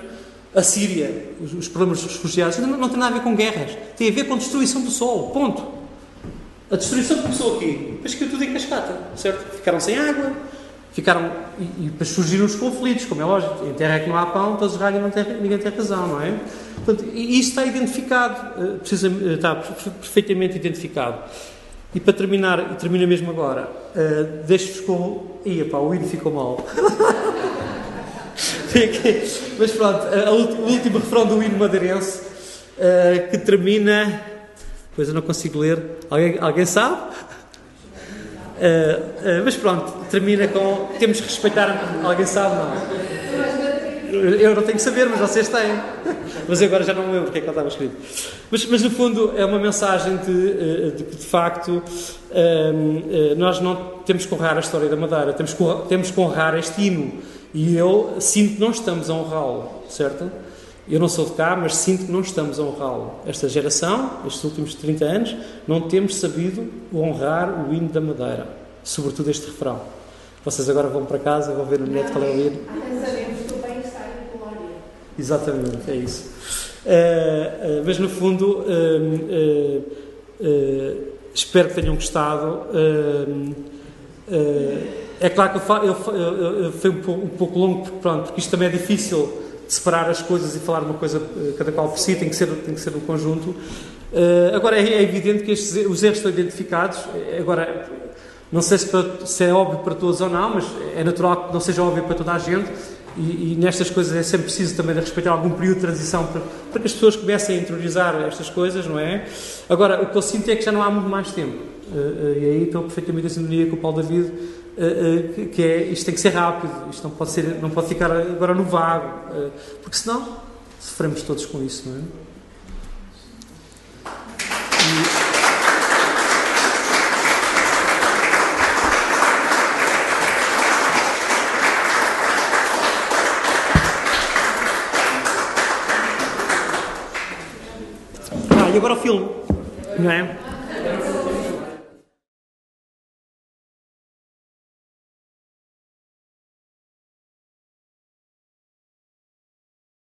A Síria, os, os problemas dos refugiados, não, não tem nada a ver com guerras. Tem a ver com destruição do solo. Ponto. A destruição começou aqui. Depois caiu tudo em cascata. Certo? Ficaram sem água ficaram. E, depois surgiram os conflitos, como é lógico. Em terra é que não há pão, todos não tem, ninguém tem razão, não é? Portanto, isso está identificado, eh, precisa, eh, está perfeitamente identificado. E para terminar, e termina mesmo agora, uh, deixo-vos com. Ia pá, o hino ficou mal. Mas pronto, o último refrão do hino madeirense, uh, que termina. Pois eu não consigo ler. Alguém, alguém sabe? Uh, uh, mas pronto, termina com temos que respeitar. Alguém sabe? Não. Eu não tenho que saber, mas vocês têm. Mas agora já não me lembro porque é que ela estava escrito. Mas, mas no fundo é uma mensagem de, eh, de que de facto nós não temos que honrar a história da Madeira, temos que, temos que honrar este hino. E eu sinto que não estamos a honrá-lo, certo? Eu não sou de cá, mas sinto que não estamos a honrá-lo. Esta geração, estes últimos 30 anos, não temos sabido honrar o hino da Madeira, sobretudo este refrão. Vocês agora vão para casa, vão ver no net qual é o hino. O. Exatamente, é isso. Uh, uh, mas no fundo, uh, espero que tenham gostado. é claro que eu, eu, eu, eu foi um pouco, um pouco longo, porque, pronto, porque isto também é difícil separar as coisas e falar uma coisa, eh, cada qual por si, tem que ser, tem que ser um conjunto. Uh, agora, é, é, evidente que estes, os erros estão identificados. Eh, agora, não sei se, para, se, é óbvio para todos ou não, mas é natural que não seja óbvio para toda a gente. E, e nestas coisas é sempre preciso também de respeitar algum período de transição para, para, que as pessoas comecem a interiorizar estas coisas, não é? Agora, o que eu sinto é que já não há muito mais tempo. E aí estou perfeitamente em sintonia com o Paulo David eh, eh, que é isto tem que ser rápido, isto não pode, ser, não pode ficar agora no vago, eh, porque senão sofremos todos com isso, não é? Ah, e agora o filme, não é?